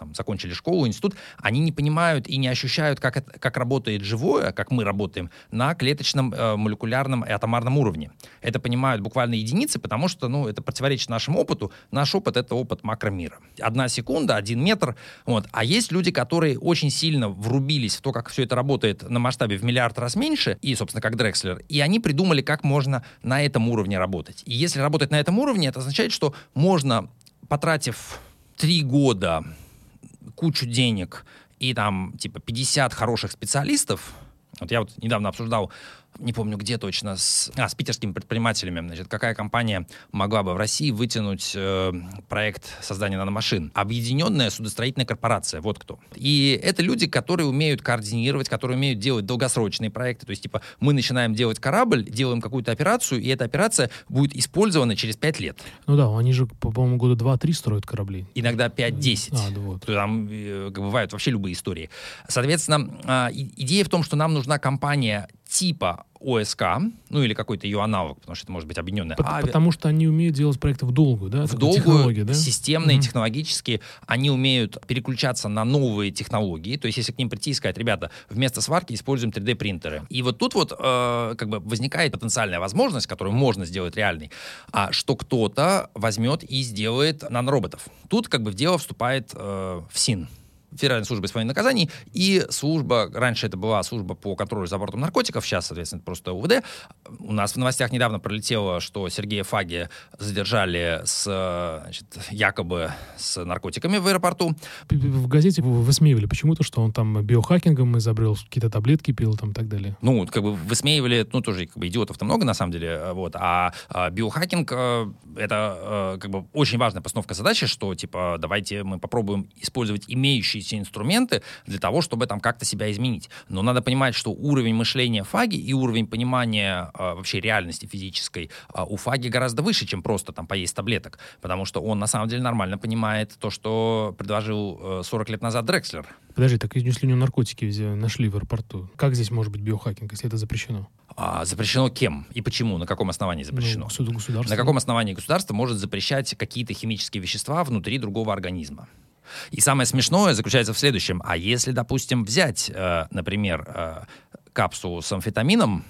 там, закончили школу, институт, они не понимают и не ощущают, как, это, как работает живое, как мы работаем, на клеточном, э, молекулярном и атомарном уровне. Это понимают буквально единицы, потому что ну, это противоречит нашему опыту. Наш опыт — это опыт макромира. Одна секунда, один метр. Вот. А есть люди, которые очень сильно врубились в то, как все это работает на масштабе в миллиард раз меньше, и, собственно, как Дрекслер, и они придумали, как можно на этом уровне работать. И если работать на этом уровне, это означает, что можно, потратив три года кучу денег и там типа 50 хороших специалистов, вот я вот недавно обсуждал не помню где точно, с, а, с питерскими предпринимателями, значит, какая компания могла бы в России вытянуть э, проект создания наномашин. Объединенная судостроительная корпорация, вот кто. И это люди, которые умеют координировать, которые умеют делать долгосрочные проекты. То есть, типа, мы начинаем делать корабль, делаем какую-то операцию, и эта операция будет использована через 5 лет. Ну да, они же, по-моему, года 2-3 строят корабли. Иногда 5-10. А, да, вот. Там э, бывают вообще любые истории. Соответственно, э, идея в том, что нам нужна компания типа ОСК, ну или какой-то ее аналог, потому что это может быть объединенная. По- ави... Потому что они умеют делать проекты в долгую, да? В долгую, да? системные, mm-hmm. технологические. Они умеют переключаться на новые технологии. То есть если к ним прийти и сказать, ребята, вместо сварки используем 3D-принтеры. И вот тут вот э, как бы возникает потенциальная возможность, которую можно сделать реальной, а, что кто-то возьмет и сделает нанороботов. Тут как бы в дело вступает э, ФСИН. Федеральная служба исполнения наказаний и служба, раньше это была служба по контролю за бортом наркотиков, сейчас, соответственно, это просто УВД. У нас в новостях недавно пролетело, что Сергея Фаги задержали с, значит, якобы с наркотиками в аэропорту. В газете высмеивали почему-то, что он там биохакингом изобрел, какие-то таблетки пил там и так далее. Ну, как бы высмеивали, ну, тоже как бы идиотов-то много, на самом деле, вот. А, а биохакинг э, — это э, как бы очень важная постановка задачи, что, типа, давайте мы попробуем использовать имеющие все инструменты для того, чтобы там как-то себя изменить. Но надо понимать, что уровень мышления фаги и уровень понимания э, вообще реальности физической э, у фаги гораздо выше, чем просто там поесть таблеток, потому что он на самом деле нормально понимает то, что предложил э, 40 лет назад Дрекслер. Подожди, так если у него наркотики нашли в аэропорту, как здесь может быть биохакинг, если это запрещено? А, запрещено кем и почему? На каком основании запрещено? Ну, государство. На каком основании государство может запрещать какие-то химические вещества внутри другого организма? И самое смешное заключается в следующем. А если, допустим, взять, э, например, э, капсулу с амфетамином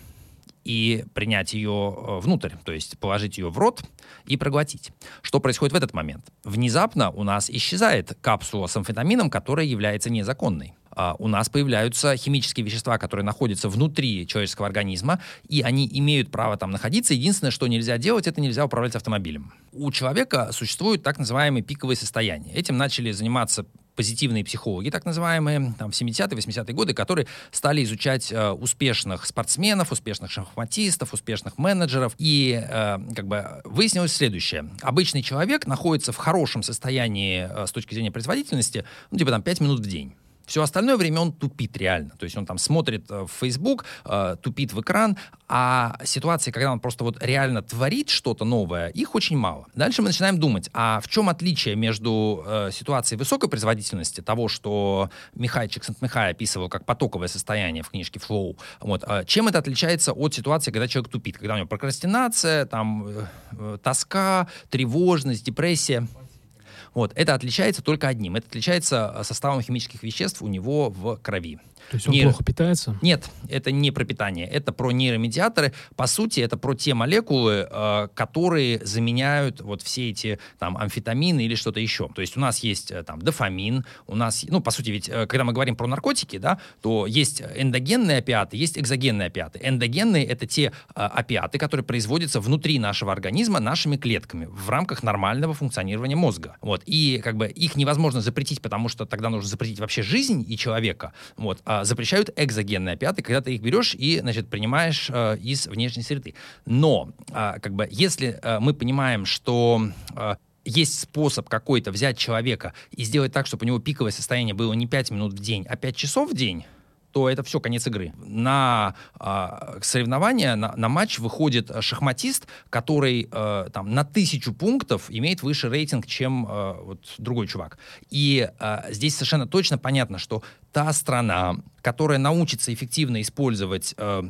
и принять ее э, внутрь, то есть положить ее в рот и проглотить. Что происходит в этот момент? Внезапно у нас исчезает капсула с амфетамином, которая является незаконной. А, у нас появляются химические вещества, которые находятся внутри человеческого организма, и они имеют право там находиться. Единственное, что нельзя делать, это нельзя управлять автомобилем. У человека существуют так называемые пиковые состояния. Этим начали заниматься позитивные психологи, так называемые, там, в 70-е, 80-е годы, которые стали изучать э, успешных спортсменов, успешных шахматистов, успешных менеджеров. И э, как бы выяснилось следующее. Обычный человек находится в хорошем состоянии э, с точки зрения производительности, ну, типа там 5 минут в день. Все остальное время он тупит реально. То есть он там смотрит э, в Facebook, э, тупит в экран, а ситуации, когда он просто вот реально творит что-то новое, их очень мало. Дальше мы начинаем думать, а в чем отличие между э, ситуацией высокой производительности, того, что Михай Чиксент-Михай описывал как потоковое состояние в книжке Flow, вот, э, чем это отличается от ситуации, когда человек тупит, когда у него прокрастинация, там, тоска, тревожность, депрессия. Вот. Это отличается только одним. Это отличается э, составом химических веществ у него в крови. То есть он Нейро... плохо питается? Нет, это не про питание. Это про нейромедиаторы. По сути, это про те молекулы, э, которые заменяют вот все эти там амфетамины или что-то еще. То есть у нас есть э, там дофамин, у нас, ну, по сути, ведь, э, когда мы говорим про наркотики, да, то есть эндогенные опиаты, есть экзогенные опиаты. Эндогенные — это те э, опиаты, которые производятся внутри нашего организма нашими клетками в рамках нормального функционирования мозга. Вот. И как бы их невозможно запретить, потому что тогда нужно запретить вообще жизнь и человека. Вот. А запрещают экзогенные опиаты, когда ты их берешь и, значит, принимаешь э, из внешней среды. Но, э, как бы, если э, мы понимаем, что э, есть способ какой-то взять человека и сделать так, чтобы у него пиковое состояние было не 5 минут в день, а 5 часов в день, то это все, конец игры. На э, соревнования, на, на матч выходит шахматист, который э, там, на тысячу пунктов имеет выше рейтинг, чем э, вот, другой чувак. И э, здесь совершенно точно понятно, что та страна, которая научится эффективно использовать э,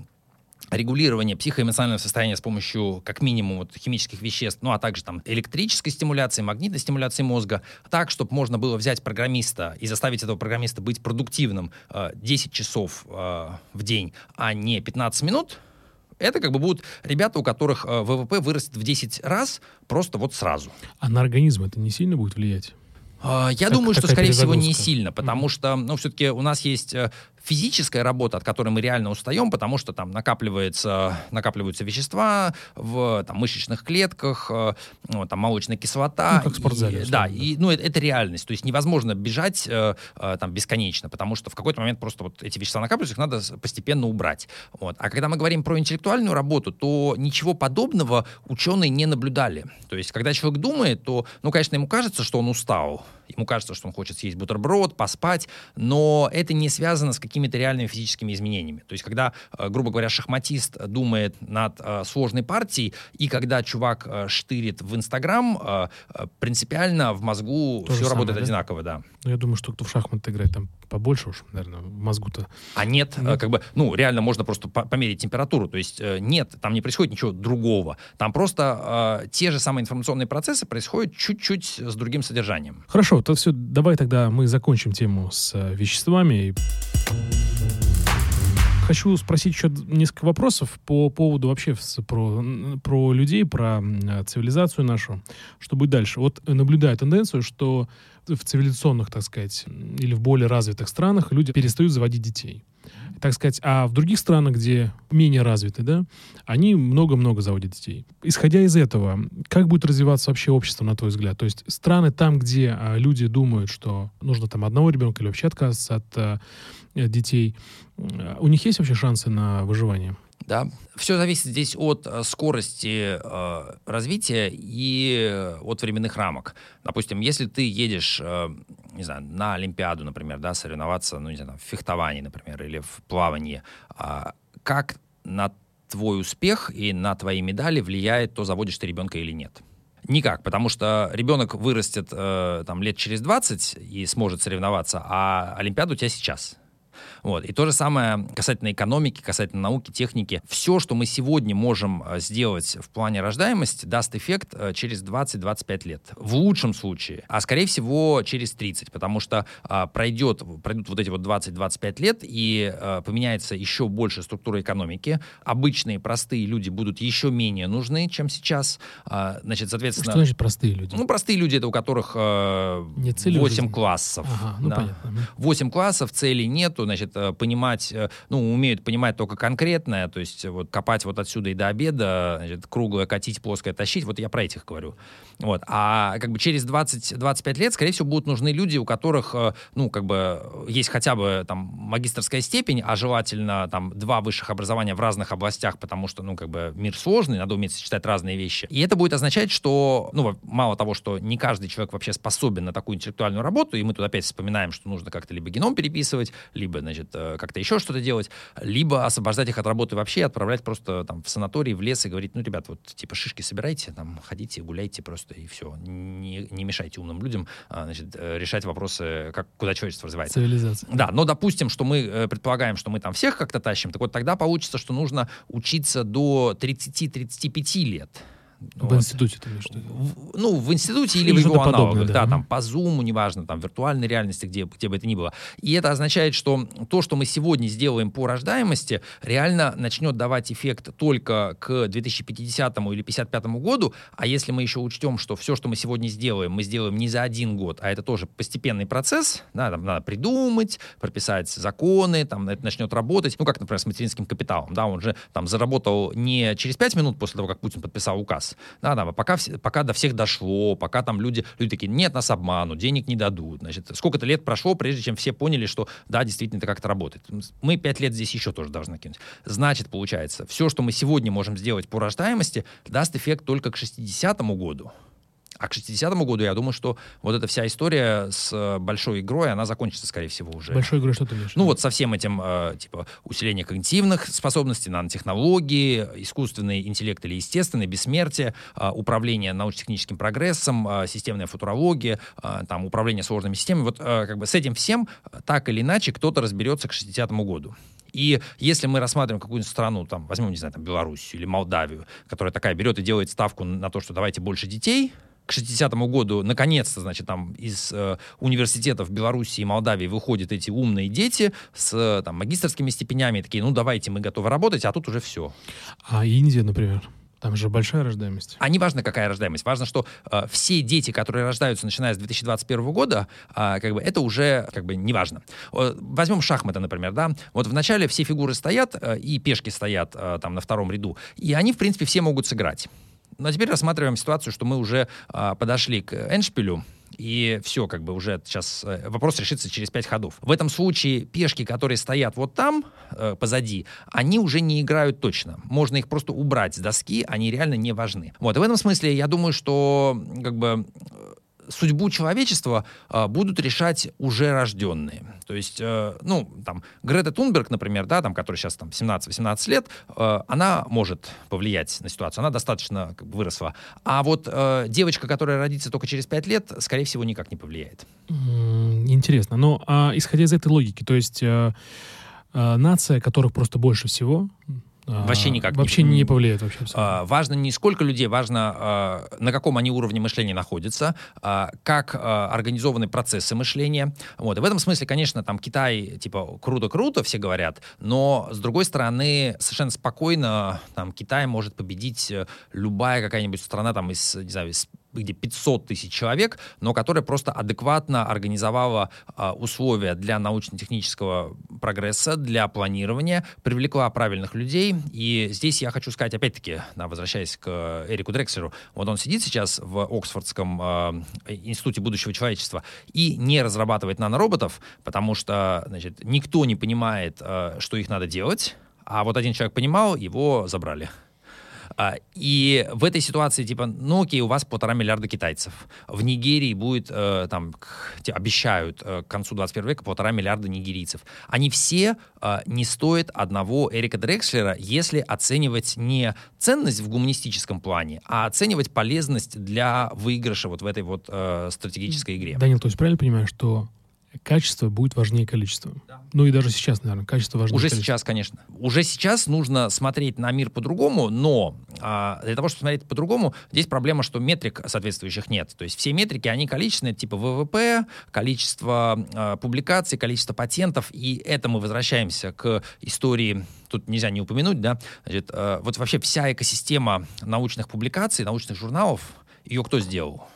регулирование психоэмоционального состояния с помощью как минимум вот, химических веществ, ну а также там электрической стимуляции, магнитной стимуляции мозга, так, чтобы можно было взять программиста и заставить этого программиста быть продуктивным э, 10 часов э, в день, а не 15 минут, это как бы будут ребята, у которых э, ВВП вырастет в 10 раз просто вот сразу. А на организм это не сильно будет влиять? А, я как, думаю, что, скорее всего, не сильно, потому mm-hmm. что, ну, все-таки у нас есть э, физическая работа, от которой мы реально устаем, потому что там накапливается, накапливаются вещества в там, мышечных клетках, э, ну, там молочная кислота. Ну, как спортзале. И, да, и, ну, это, это реальность. То есть невозможно бежать э, э, там бесконечно, потому что в какой-то момент просто вот эти вещества накапливаются, их надо постепенно убрать. Вот. А когда мы говорим про интеллектуальную работу, то ничего подобного ученые не наблюдали. То есть когда человек думает, то, ну, конечно, ему кажется, что он устал, ему кажется, что он хочет съесть бутерброд, поспать, но это не связано с каким какими-то реальными физическими изменениями. То есть, когда, э, грубо говоря, шахматист думает над э, сложной партией, и когда чувак э, штырит в Инстаграм, принципиально в мозгу То все работает да? одинаково, да. Ну, я думаю, что кто в шахматы играет, там побольше уж, наверное, в мозгу-то. А нет, нет, как бы, ну, реально можно просто померить температуру. То есть нет, там не происходит ничего другого. Там просто э, те же самые информационные процессы происходят чуть-чуть с другим содержанием. Хорошо, то все, давай тогда мы закончим тему с веществами. Хочу спросить еще несколько вопросов по поводу вообще про, про людей, про цивилизацию нашу. Что будет дальше? Вот наблюдаю тенденцию, что в цивилизационных, так сказать, или в более развитых странах люди перестают заводить детей так сказать, а в других странах, где менее развиты, да, они много-много заводят детей. Исходя из этого, как будет развиваться вообще общество, на твой взгляд? То есть страны там, где а, люди думают, что нужно там одного ребенка или вообще отказаться от а, детей, у них есть вообще шансы на выживание? Да. Все зависит здесь от э, скорости э, развития и э, от временных рамок. Допустим, если ты едешь, э, не знаю, на Олимпиаду, например, да, соревноваться, ну, не знаю, в фехтовании, например, или в плавании, э, как на твой успех и на твои медали влияет то, заводишь ты ребенка или нет? Никак, потому что ребенок вырастет э, там лет через 20 и сможет соревноваться, а Олимпиада у тебя сейчас. Вот. И то же самое касательно экономики, касательно науки, техники. Все, что мы сегодня можем э, сделать в плане рождаемости, даст эффект э, через 20-25 лет. В лучшем случае. А скорее всего через 30, потому что а, пройдет, пройдут вот эти вот 20-25 лет и а, поменяется еще больше структура экономики. Обычные простые люди будут еще менее нужны, чем сейчас. А, значит, соответственно... Что значит простые люди? Ну, простые люди, это у которых а, 8 классов. Ага, ну да. понятно. 8 классов, целей нету, значит, э, понимать, э, ну, умеют понимать только конкретное, то есть вот копать вот отсюда и до обеда, значит, круглое катить, плоское тащить, вот я про этих говорю. Вот. А как бы через 20-25 лет, скорее всего, будут нужны люди, у которых, э, ну, как бы есть хотя бы там магистрская степень, а желательно там два высших образования в разных областях, потому что, ну, как бы мир сложный, надо уметь сочетать разные вещи. И это будет означать, что, ну, мало того, что не каждый человек вообще способен на такую интеллектуальную работу, и мы тут опять вспоминаем, что нужно как-то либо геном переписывать, либо, значит, э, как-то еще что-то делать, либо освобождать их от работы вообще, отправлять просто там в санаторий, в лес и говорить, ну, ребят, вот, типа, шишки собирайте, там, ходите, гуляйте просто, и все. Не, не мешайте умным людям, а, значит, э, решать вопросы, как, куда человечество развивается. Цивилизация. Да, но допустим, что мы э, предполагаем, что мы там всех как-то тащим, так вот тогда получится, что нужно учиться до 30-35 лет. В Вот. институте ты имеешь в ну, в институте или, Или в его аналогах, да. да, там по Zoom, неважно, там виртуальной реальности, где, где бы это ни было. И это означает, что то, что мы сегодня сделаем по рождаемости, реально начнет давать эффект только к 2050 или 55 году, а если мы еще учтем, что все, что мы сегодня сделаем, мы сделаем не за один год, а это тоже постепенный процесс, да, там надо придумать, прописать законы, там это начнет работать, ну, как, например, с материнским капиталом, да, он же там заработал не через 5 минут после того, как Путин подписал указ, да, да, пока, пока до всех дошло, пока там люди, люди такие, нет, нас обманут, денег не дадут, значит, сколько-то лет прошло, прежде чем все поняли, что, да, действительно, это как-то работает. Мы 5 лет здесь еще тоже должны кинуть. Значит, получается, все, что мы сегодня можем сделать по рождаемости, даст эффект только к 60 году. А к 60 году, я думаю, что вот эта вся история с э, большой игрой, она закончится, скорее всего, уже. Большой игрой что ты имеешь? Ну вот со всем этим, э, типа, усиление когнитивных способностей, нанотехнологии, искусственный интеллект или естественный, бессмертие, э, управление научно-техническим прогрессом, э, системная футурология, э, там, управление сложными системами. Вот э, как бы с этим всем э, так или иначе кто-то разберется к 60 году. И если мы рассматриваем какую-нибудь страну, там, возьмем, не знаю, там, Белоруссию или Молдавию, которая такая берет и делает ставку на то, что давайте больше детей, к 60 году, наконец-то, значит, там из э, университетов Белоруссии и Молдавии выходят эти умные дети с э, там, магистрскими степенями, такие, ну, давайте, мы готовы работать, а тут уже все. А Индия, например? Там же большая рождаемость. А не важно, какая рождаемость, важно, что э, все дети, которые рождаются, начиная с 2021 года, а, как бы это уже как бы не важно. Э, Возьмем шахматы, например, да. Вот вначале все фигуры стоят, э, и пешки стоят э, там на втором ряду, и они, в принципе, все могут сыграть. Ну, а теперь рассматриваем ситуацию, что мы уже а, подошли к эндшпилю, и все, как бы уже сейчас э, вопрос решится через пять ходов. В этом случае пешки, которые стоят вот там, э, позади, они уже не играют точно. Можно их просто убрать с доски, они реально не важны. Вот, и в этом смысле я думаю, что как бы э, судьбу человечества э, будут решать уже рожденные. То есть, э, ну, там, Грета Тунберг, например, да, там, которая сейчас там 17-18 лет, э, она может повлиять на ситуацию, она достаточно как бы, выросла. А вот э, девочка, которая родится только через 5 лет, скорее всего, никак не повлияет. Интересно. Ну, а исходя из этой логики, то есть э, э, нация, которых просто больше всего, Вообще никак не- вообще не повлияет вообще абсолютно. А, важно не сколько людей, важно а, на каком они уровне мышления находятся, а, как а, организованы процессы мышления. Вот. И в этом смысле, конечно, там Китай, типа, круто-круто, все говорят, но, с другой стороны, совершенно спокойно там Китай может победить э, любая какая-нибудь страна там из, не знаю, из где 500 тысяч человек, но которая просто адекватно организовала а, условия для научно-технического прогресса, для планирования, привлекла правильных людей. И здесь я хочу сказать, опять-таки, да, возвращаясь к э, Эрику Дрекслеру, вот он сидит сейчас в Оксфордском э, институте будущего человечества и не разрабатывает нанороботов, потому что значит, никто не понимает, э, что их надо делать, а вот один человек понимал, его забрали. А, И в этой ситуации, типа, ну окей, у вас полтора миллиарда китайцев. В Нигерии будет, э, там, к- те- обещают э, к концу 21 века полтора миллиарда нигерийцев. Они все э, не стоят одного Эрика Дрекслера, если оценивать не ценность в гуманистическом плане, а оценивать полезность для выигрыша вот в этой вот стратегической игре. Данил, то есть правильно понимаю, что качество будет важнее количества. Да. Ну и даже сейчас, наверное, качество важнее Уже количества. сейчас, конечно. Уже сейчас нужно смотреть на мир по-другому, но а, для того, чтобы смотреть по-другому, здесь проблема, что метрик соответствующих нет. То есть все метрики, они количественные, типа ВВП, количество а, публикаций, количество патентов, и это мы возвращаемся к истории тут нельзя не упомянуть, да, значит, э, вот вообще вся экосистема научных публикаций, научных журналов, ее кто сделал?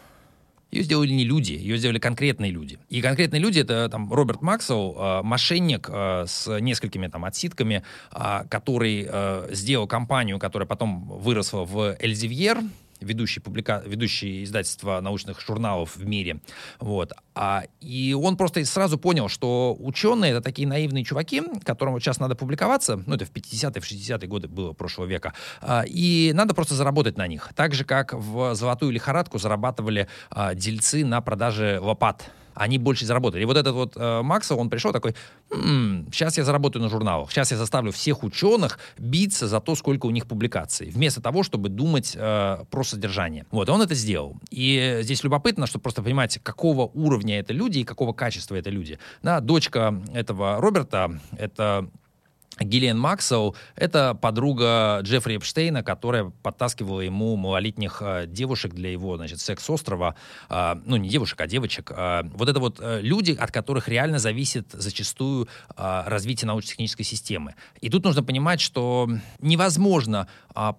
Ее сделали не люди, ее сделали конкретные люди. И конкретные люди это там Роберт Максвелл, э, мошенник э, с несколькими там отсидками, э, который э, сделал компанию, которая потом выросла в Эльзевьер, ведущий, публика... ведущий издательство научных журналов в мире. Вот. А, и он просто сразу понял, что ученые — это такие наивные чуваки, которым вот сейчас надо публиковаться, ну, это в 50-е, в 60-е годы было прошлого века, а, и надо просто заработать на них. Так же, как в «Золотую лихорадку» зарабатывали а, дельцы на продаже лопат они больше заработали. И вот этот вот э, Макса, он пришел такой, м-м, сейчас я заработаю на журналах, сейчас я заставлю всех ученых биться за то, сколько у них публикаций, вместо того, чтобы думать э, про содержание. Вот, он это сделал. И здесь любопытно, чтобы просто понимать, какого уровня это люди и какого качества это люди. Да, дочка этого Роберта, это Гиллиан Максвелл — это подруга Джеффри Эпштейна, которая подтаскивала ему малолетних э, девушек для его, значит, секс-острова. Э, ну, не девушек, а девочек. Э, вот это вот люди, от которых реально зависит зачастую развитие научно-технической системы. И тут нужно понимать, что невозможно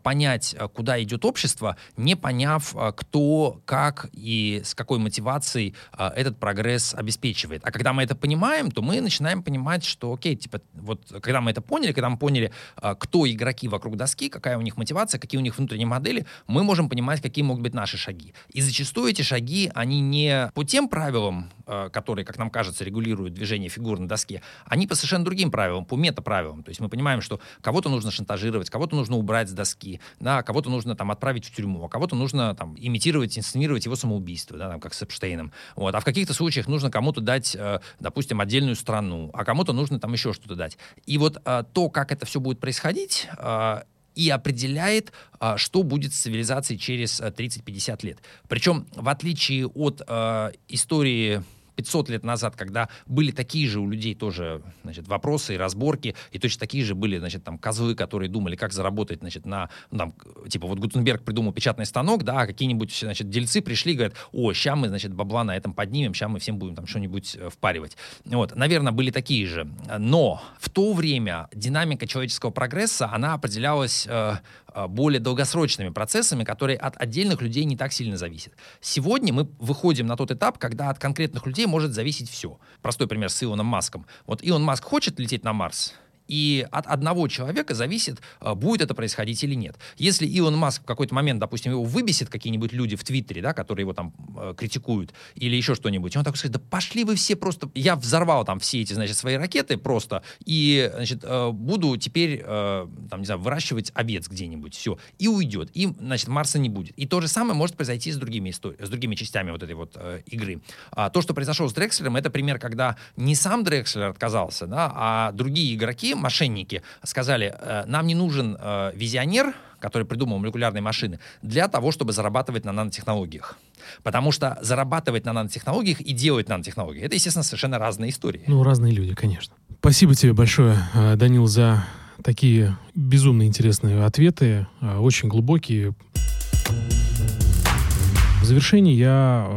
понять, куда идет общество, не поняв, кто, как и с какой мотивацией этот прогресс обеспечивает. А когда мы это понимаем, то мы начинаем понимать, что, окей, типа, вот когда мы это поняли, когда мы поняли, а, кто игроки вокруг доски, какая у них мотивация, какие у них внутренние модели, мы можем понимать, какие могут быть наши шаги. И зачастую эти шаги, они не по тем правилам, которые, как нам кажется, регулируют движение фигур на доске, они по совершенно другим правилам, по метаправилам. То есть мы понимаем, что кого-то нужно шантажировать, кого-то нужно убрать с доски, да, кого-то нужно там отправить в тюрьму, а кого-то нужно там имитировать, инсценировать его самоубийство, да, там, как с Эпштейном. Вот. А в каких-то случаях нужно кому-то дать, э, допустим, отдельную страну, а кому-то нужно там еще что-то дать. И вот то, как это все будет происходить, и определяет, что будет с цивилизацией через 30-50 э, лет. Причем, в отличие от э, истории 500 лет назад, когда были такие же у людей тоже, значит, вопросы и разборки, и точно такие же были, значит, там, козлы, которые думали, как заработать, значит, на, ну, там, типа, вот Гутенберг придумал печатный станок, да, а какие-нибудь, значит, дельцы пришли, говорят, о, ща мы, значит, бабла на этом поднимем, ща мы всем будем там что-нибудь э, впаривать. Вот, наверное, были такие же. Но в то время динамика человеческого прогресса, она определялась э более долгосрочными процессами, которые от отдельных людей не так сильно зависят. Сегодня мы выходим на тот этап, когда от конкретных людей может зависеть все. Простой пример с Илоном Маском. Вот Илон Маск хочет лететь на Марс, и от одного человека зависит, а, будет это происходить или нет. Если Илон Маск в какой-то момент, допустим, его выбесит какие-нибудь люди в Твиттере, да, которые его там э, критикуют, или еще что-нибудь, он такой скажет, да пошли вы все просто... Я взорвал там все эти, значит, свои ракеты просто, и, значит, э, буду теперь, э, там, не знаю, выращивать овец где-нибудь, все, и уйдет, и, значит, Марса не будет. И то же самое может произойти с другими, истори- с другими частями вот этой вот э, игры. А, то, что произошло с Дрекслером, это пример, когда не сам Дрекслер отказался, да, а другие игроки мошенники сказали, э, нам не нужен э, визионер, который придумал молекулярные машины, для того, чтобы зарабатывать на нанотехнологиях. Потому что зарабатывать на нанотехнологиях и делать нанотехнологии, это, естественно, совершенно разные истории. Ну, разные люди, конечно. Спасибо тебе большое, э, Данил, за такие безумно интересные ответы, очень глубокие. В завершении я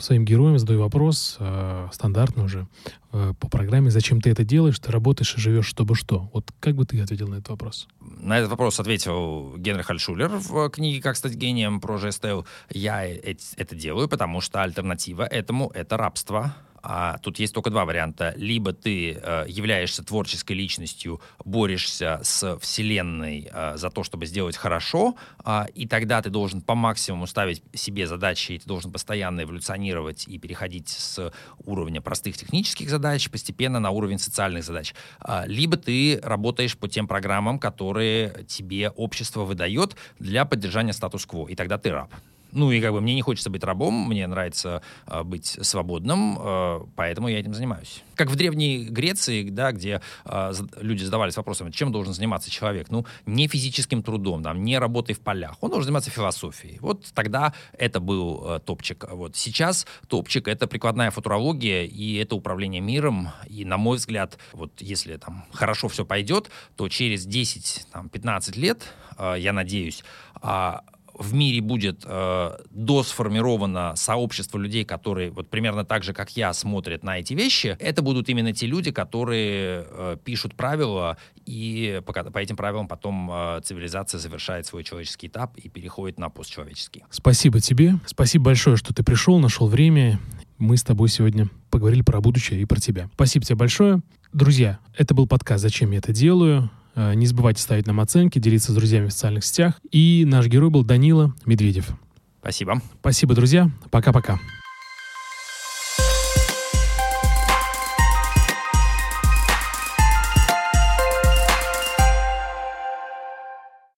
своим героям задаю вопрос, э, стандартно уже, э, по программе «Зачем ты это делаешь? Ты работаешь и живешь, чтобы что?» Вот как бы ты ответил на этот вопрос? На этот вопрос ответил Генрих Альшулер в книге «Как стать гением» про ЖСТЛ. Я это делаю, потому что альтернатива этому — это рабство а тут есть только два варианта. Либо ты э, являешься творческой личностью, борешься с Вселенной э, за то, чтобы сделать хорошо, э, и тогда ты должен по максимуму ставить себе задачи, и ты должен постоянно эволюционировать и переходить с уровня простых технических задач постепенно на уровень социальных задач. Э, либо ты работаешь по тем программам, которые тебе общество выдает для поддержания статус-кво, и тогда ты раб. Ну и как бы мне не хочется быть рабом, мне нравится э, быть свободным, э, поэтому я этим занимаюсь. Как в Древней Греции, да, где э, люди задавались вопросом, чем должен заниматься человек? Ну, не физическим трудом, там, не работой в полях. Он должен заниматься философией. Вот тогда это был э, топчик. Вот сейчас топчик — это прикладная футурология, и это управление миром. И, на мой взгляд, вот если там хорошо все пойдет, то через 10-15 лет, э, я надеюсь, э, в мире будет э, досформировано сообщество людей, которые вот примерно так же, как я, смотрят на эти вещи, это будут именно те люди, которые э, пишут правила, и по, по этим правилам потом э, цивилизация завершает свой человеческий этап и переходит на постчеловеческий. Спасибо тебе. Спасибо большое, что ты пришел, нашел время. Мы с тобой сегодня поговорили про будущее и про тебя. Спасибо тебе большое. Друзья, это был подкаст «Зачем я это делаю?». Э, не забывайте ставить нам оценки, делиться с друзьями в социальных сетях. И наш герой был Данила Медведев. Спасибо. Спасибо, друзья. Пока-пока.